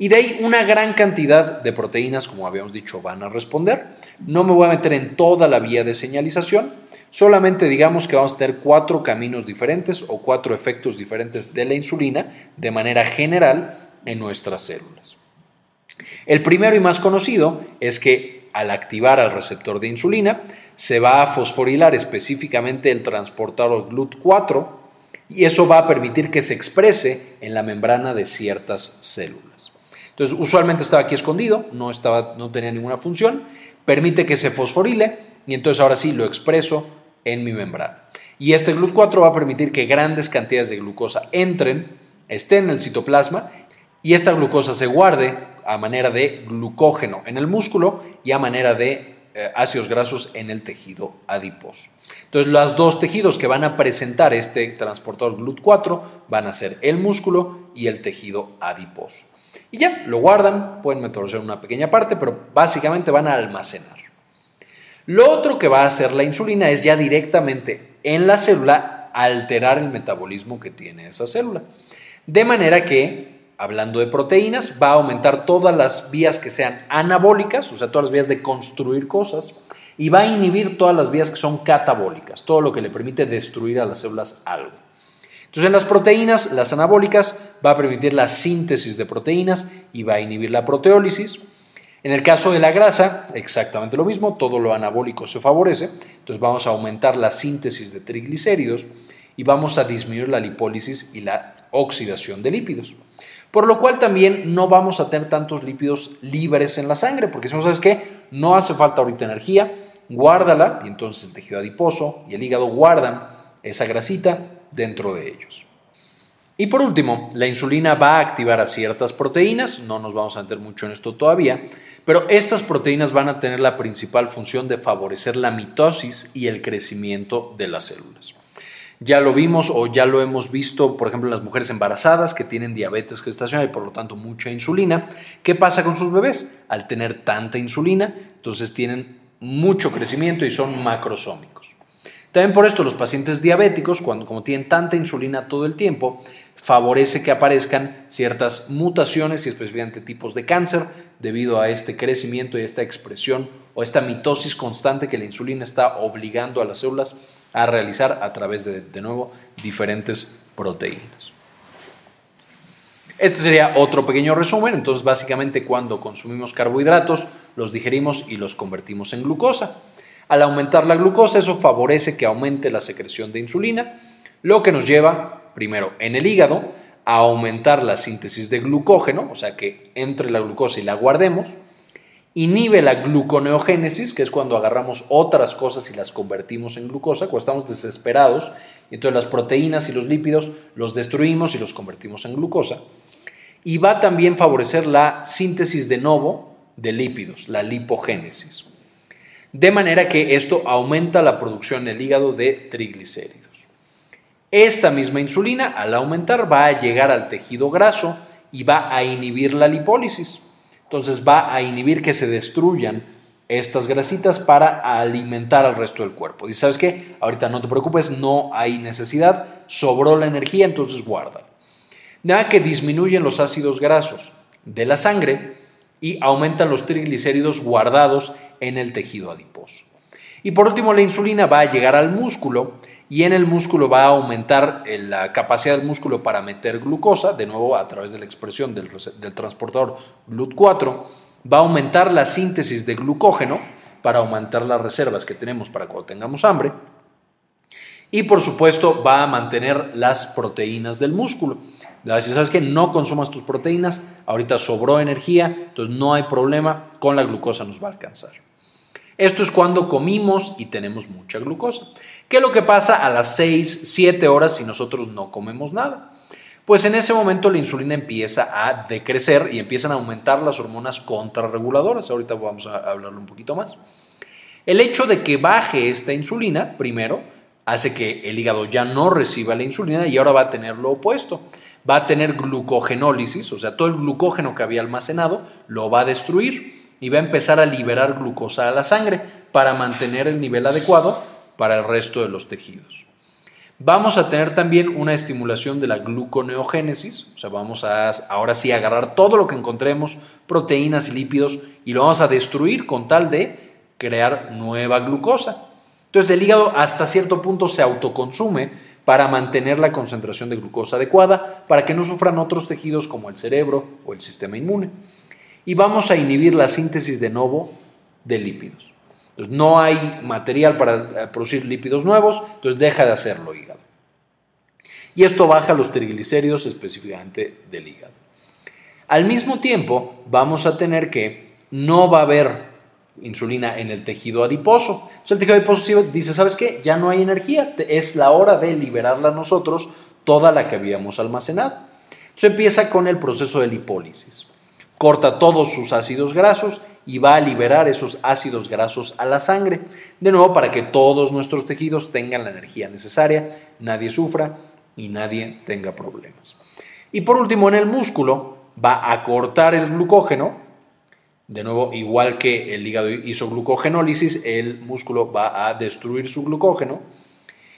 Y de ahí una gran cantidad de proteínas, como habíamos dicho, van a responder. No me voy a meter en toda la vía de señalización, solamente digamos que vamos a tener cuatro caminos diferentes o cuatro efectos diferentes de la insulina de manera general en nuestras células. El primero y más conocido es que al activar al receptor de insulina se va a fosforilar específicamente el transportador GLUT4 y eso va a permitir que se exprese en la membrana de ciertas células. Entonces, usualmente estaba aquí escondido, no, estaba, no tenía ninguna función, permite que se fosforile y entonces ahora sí lo expreso en mi membrana. Y este GLUT4 va a permitir que grandes cantidades de glucosa entren, estén en el citoplasma y esta glucosa se guarde a manera de glucógeno en el músculo y a manera de eh, ácidos grasos en el tejido adiposo. Entonces, los dos tejidos que van a presentar este transportador GLUT4 van a ser el músculo y el tejido adiposo. Y ya, lo guardan, pueden en una pequeña parte, pero básicamente van a almacenar. Lo otro que va a hacer la insulina es ya directamente en la célula alterar el metabolismo que tiene esa célula. De manera que hablando de proteínas, va a aumentar todas las vías que sean anabólicas, o sea, todas las vías de construir cosas, y va a inhibir todas las vías que son catabólicas, todo lo que le permite destruir a las células algo. Entonces, en las proteínas, las anabólicas va a permitir la síntesis de proteínas y va a inhibir la proteólisis. En el caso de la grasa, exactamente lo mismo, todo lo anabólico se favorece, entonces vamos a aumentar la síntesis de triglicéridos y vamos a disminuir la lipólisis y la oxidación de lípidos. Por lo cual también no vamos a tener tantos lípidos libres en la sangre, porque si no sabes qué, no hace falta ahorita energía, guárdala y entonces el tejido adiposo y el hígado guardan esa grasita dentro de ellos. Y por último, la insulina va a activar a ciertas proteínas, no nos vamos a meter mucho en esto todavía, pero estas proteínas van a tener la principal función de favorecer la mitosis y el crecimiento de las células. Ya lo vimos o ya lo hemos visto, por ejemplo, en las mujeres embarazadas que tienen diabetes gestacional y por lo tanto mucha insulina. ¿Qué pasa con sus bebés? Al tener tanta insulina, entonces tienen mucho crecimiento y son macrosómicos. También por esto los pacientes diabéticos, cuando como tienen tanta insulina todo el tiempo, favorece que aparezcan ciertas mutaciones y específicamente tipos de cáncer debido a este crecimiento y esta expresión o esta mitosis constante que la insulina está obligando a las células a realizar a través de, de nuevo, diferentes proteínas. Este sería otro pequeño resumen. Entonces, básicamente, cuando consumimos carbohidratos, los digerimos y los convertimos en glucosa. Al aumentar la glucosa, eso favorece que aumente la secreción de insulina, lo que nos lleva, primero, en el hígado, a aumentar la síntesis de glucógeno, o sea que entre la glucosa y la guardemos, inhibe la gluconeogénesis, que es cuando agarramos otras cosas y las convertimos en glucosa, cuando estamos desesperados, y entonces las proteínas y los lípidos los destruimos y los convertimos en glucosa. Y va también a favorecer la síntesis de novo de lípidos, la lipogénesis. De manera que esto aumenta la producción en el hígado de triglicéridos. Esta misma insulina, al aumentar, va a llegar al tejido graso y va a inhibir la lipólisis. Entonces va a inhibir que se destruyan estas grasitas para alimentar al resto del cuerpo. Dice, ¿sabes qué? Ahorita no te preocupes, no hay necesidad, sobró la energía, entonces guarda. Nada que disminuyen los ácidos grasos de la sangre y aumentan los triglicéridos guardados en el tejido adiposo. Y por último, la insulina va a llegar al músculo y en el músculo va a aumentar eh, la capacidad del músculo para meter glucosa, de nuevo a través de la expresión del, transportador GLUT4, va a aumentar la síntesis de glucógeno para aumentar las reservas que tenemos para cuando tengamos hambre. Y por supuesto va a mantener las proteínas del músculo. Si sabes que no consumas tus proteínas, ahorita sobró energía, entonces no hay problema, con la glucosa nos va a alcanzar. Esto es cuando comimos y tenemos mucha glucosa. ¿Qué es lo que pasa a las 6, 7 horas si nosotros no comemos nada? Pues en ese momento la insulina empieza a decrecer y empiezan a aumentar las hormonas contrarreguladoras. Ahorita vamos a hablarlo un poquito más. El hecho de que baje esta insulina, primero, hace que el hígado ya no reciba la insulina y ahora va a tener lo opuesto. Va a tener glucogenólisis, o sea, todo el glucógeno que había almacenado lo va a destruir y va a empezar a liberar glucosa a la sangre para mantener el nivel adecuado para el resto de los tejidos. Vamos a tener también una estimulación de la gluconeogénesis, o sea, vamos a ahora sí agarrar todo lo que encontremos, proteínas y lípidos, y lo vamos a destruir con tal de crear nueva glucosa. Entonces el hígado hasta cierto punto se autoconsume para mantener la concentración de glucosa adecuada, para que no sufran otros tejidos como el cerebro o el sistema inmune y vamos a inhibir la síntesis de nuevo de lípidos. Entonces, no hay material para eh, producir lípidos nuevos, entonces deja de hacerlo hígado. Y esto baja los triglicéridos específicamente del hígado. Al mismo tiempo, vamos a tener que no va a haber insulina en el tejido adiposo. Entonces, el tejido adiposo dice, ¿sabes qué? Ya no hay energía, es la hora de liberarla nosotros, toda la que habíamos almacenado. Entonces empieza con el proceso de lipólisis corta todos sus ácidos grasos y va a liberar esos ácidos grasos a la sangre, de nuevo para que todos nuestros tejidos tengan la energía necesaria, nadie sufra y nadie tenga problemas. Y por último, en el músculo va a cortar el glucógeno, de nuevo, igual que el hígado hizo glucogenólisis, el músculo va a destruir su glucógeno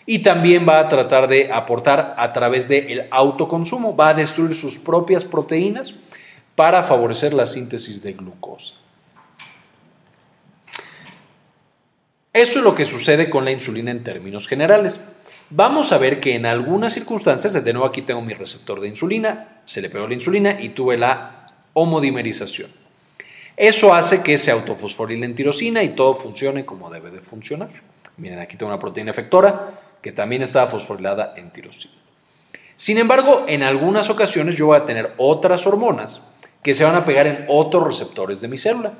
y también va a tratar de aportar a través del autoconsumo, va a destruir sus propias proteínas, para favorecer la síntesis de glucosa. Eso es lo que sucede con la insulina en términos generales. Vamos a ver que en algunas circunstancias, de nuevo aquí tengo mi receptor de insulina, se le pegó la insulina y tuve la homodimerización. Eso hace que se autofosforile en tirosina y todo funcione como debe de funcionar. Miren, aquí tengo una proteína efectora que también estaba fosforilada en tirosina. Sin embargo, en algunas ocasiones yo voy a tener otras hormonas que se van a pegar en otros receptores de mi célula.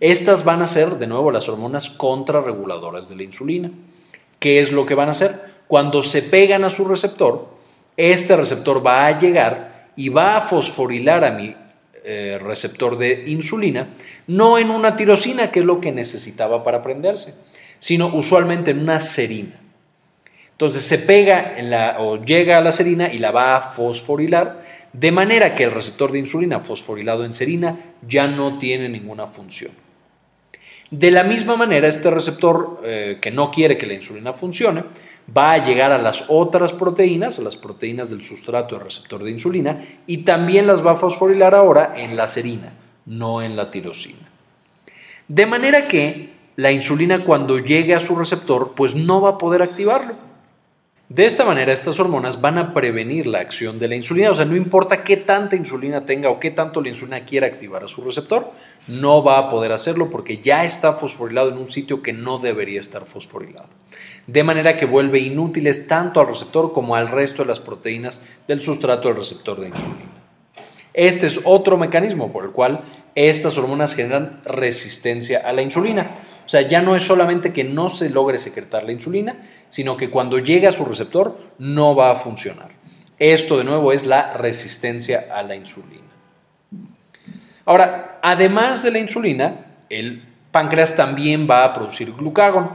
Estas van a ser, de nuevo, las hormonas contrarreguladoras de la insulina. ¿Qué es lo que van a hacer? Cuando se pegan a su receptor, este receptor va a llegar y va a fosforilar a mi eh, receptor de insulina, no en una tirosina, que es lo que necesitaba para prenderse, sino usualmente en una serina. Entonces se pega en la, o llega a la serina y la va a fosforilar, de manera que el receptor de insulina fosforilado en serina ya no tiene ninguna función. De la misma manera, este receptor eh, que no quiere que la insulina funcione, va a llegar a las otras proteínas, a las proteínas del sustrato del receptor de insulina, y también las va a fosforilar ahora en la serina, no en la tirosina. De manera que la insulina cuando llegue a su receptor, pues no va a poder activarlo De esta manera, estas hormonas van a prevenir la acción de la insulina, o sea, no importa qué tanta insulina tenga o qué tanto la insulina quiera activar a su receptor, no va a poder hacerlo porque ya está fosforilado en un sitio que no debería estar fosforilado. De manera que vuelve inútiles tanto al receptor como al resto de las proteínas del sustrato del receptor de insulina. Este es otro mecanismo por el cual estas hormonas generan resistencia a la insulina. O sea, ya no es solamente que no se logre secretar la insulina, sino que cuando llega a su receptor no va a funcionar. Esto de nuevo es la resistencia a la insulina. Ahora, además de la insulina, el páncreas también va a producir glucagón.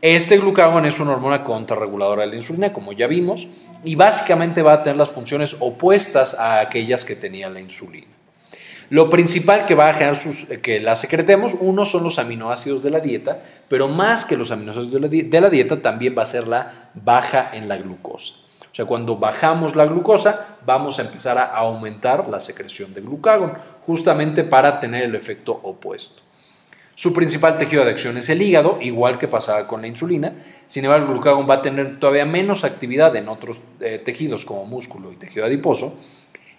Este glucagón es una hormona contrarreguladora de la insulina, como ya vimos, y básicamente va a tener las funciones opuestas a aquellas que tenía la insulina. Lo principal que va a generar eh, que la secretemos, uno son los aminoácidos de la dieta, pero más que los aminoácidos de la, de la dieta también va a ser la baja en la glucosa. O sea, cuando bajamos la glucosa, vamos a empezar a aumentar la secreción de glucagón, justamente para tener el efecto opuesto. Su principal tejido de acción es el hígado, igual que pasaba con la insulina. Sin embargo, el glucagón va a tener todavía menos actividad en otros eh, tejidos como músculo y tejido adiposo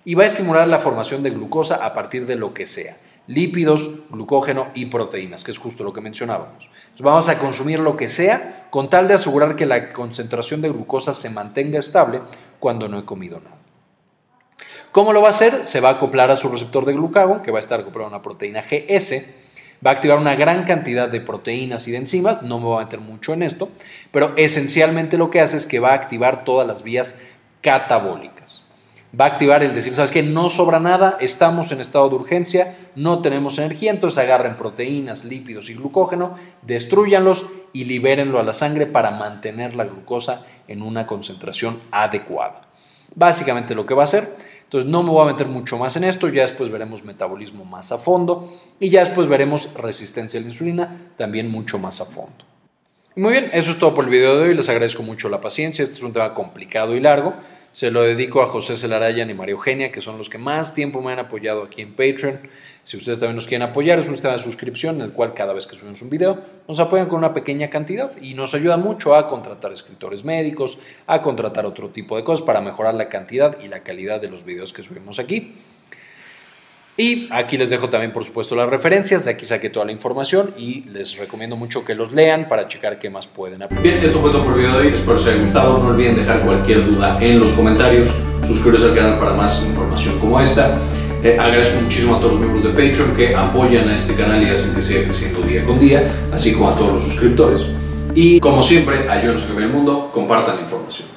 y va a estimular la formación de glucosa a partir de lo que sea, lípidos, glucógeno y proteínas, que es justo lo que mencionábamos. Vamos a consumir lo que sea con tal de asegurar que la concentración de glucosa se mantenga estable cuando no he comido nada. ¿Cómo lo va a hacer? Se va a acoplar a su receptor de glucagón, que va a estar acoplado a una proteína GS, va a activar una gran cantidad de proteínas y de enzimas, no me voy a meter mucho en esto, pero esencialmente lo que hace es que va a activar todas las vías catabólicas va a activar el decir, ¿sabes qué? No sobra nada, estamos en estado de urgencia, no tenemos energía, entonces agarren proteínas, lípidos y glucógeno, destruyanlos y libérenlo a la sangre para mantener la glucosa en una concentración adecuada. Básicamente lo que va a hacer. Entonces no me voy a meter mucho más en esto, ya después veremos metabolismo más a fondo y ya después veremos resistencia a la insulina también mucho más a fondo. muy bien, eso es todo por el video de hoy, les agradezco mucho la paciencia, este es un tema complicado y largo, se lo dedico a José Celarayan y María Eugenia, que son los que más tiempo me han apoyado aquí en Patreon. Si ustedes también nos quieren apoyar, es un sistema de suscripción en el cual cada vez que subimos un video nos apoyan con una pequeña cantidad y nos ayuda mucho a contratar escritores médicos, a contratar otro tipo de cosas para mejorar la cantidad y la calidad de los videos que subimos aquí. Y aquí les dejo también, por supuesto, las referencias. De aquí saqué toda la información y les recomiendo mucho que los lean para checar qué más pueden aprender. Bien, esto fue todo por el video de hoy. Espero que les haya gustado. No olviden dejar cualquier duda en los comentarios. Suscríbete al canal para más información como esta. Eh, agradezco muchísimo a todos los miembros de Patreon que apoyan a este canal y hacen que siga creciendo día con día, así como a todos los suscriptores. Y como siempre, ayúdenos a cambiar el mundo, compartan la información.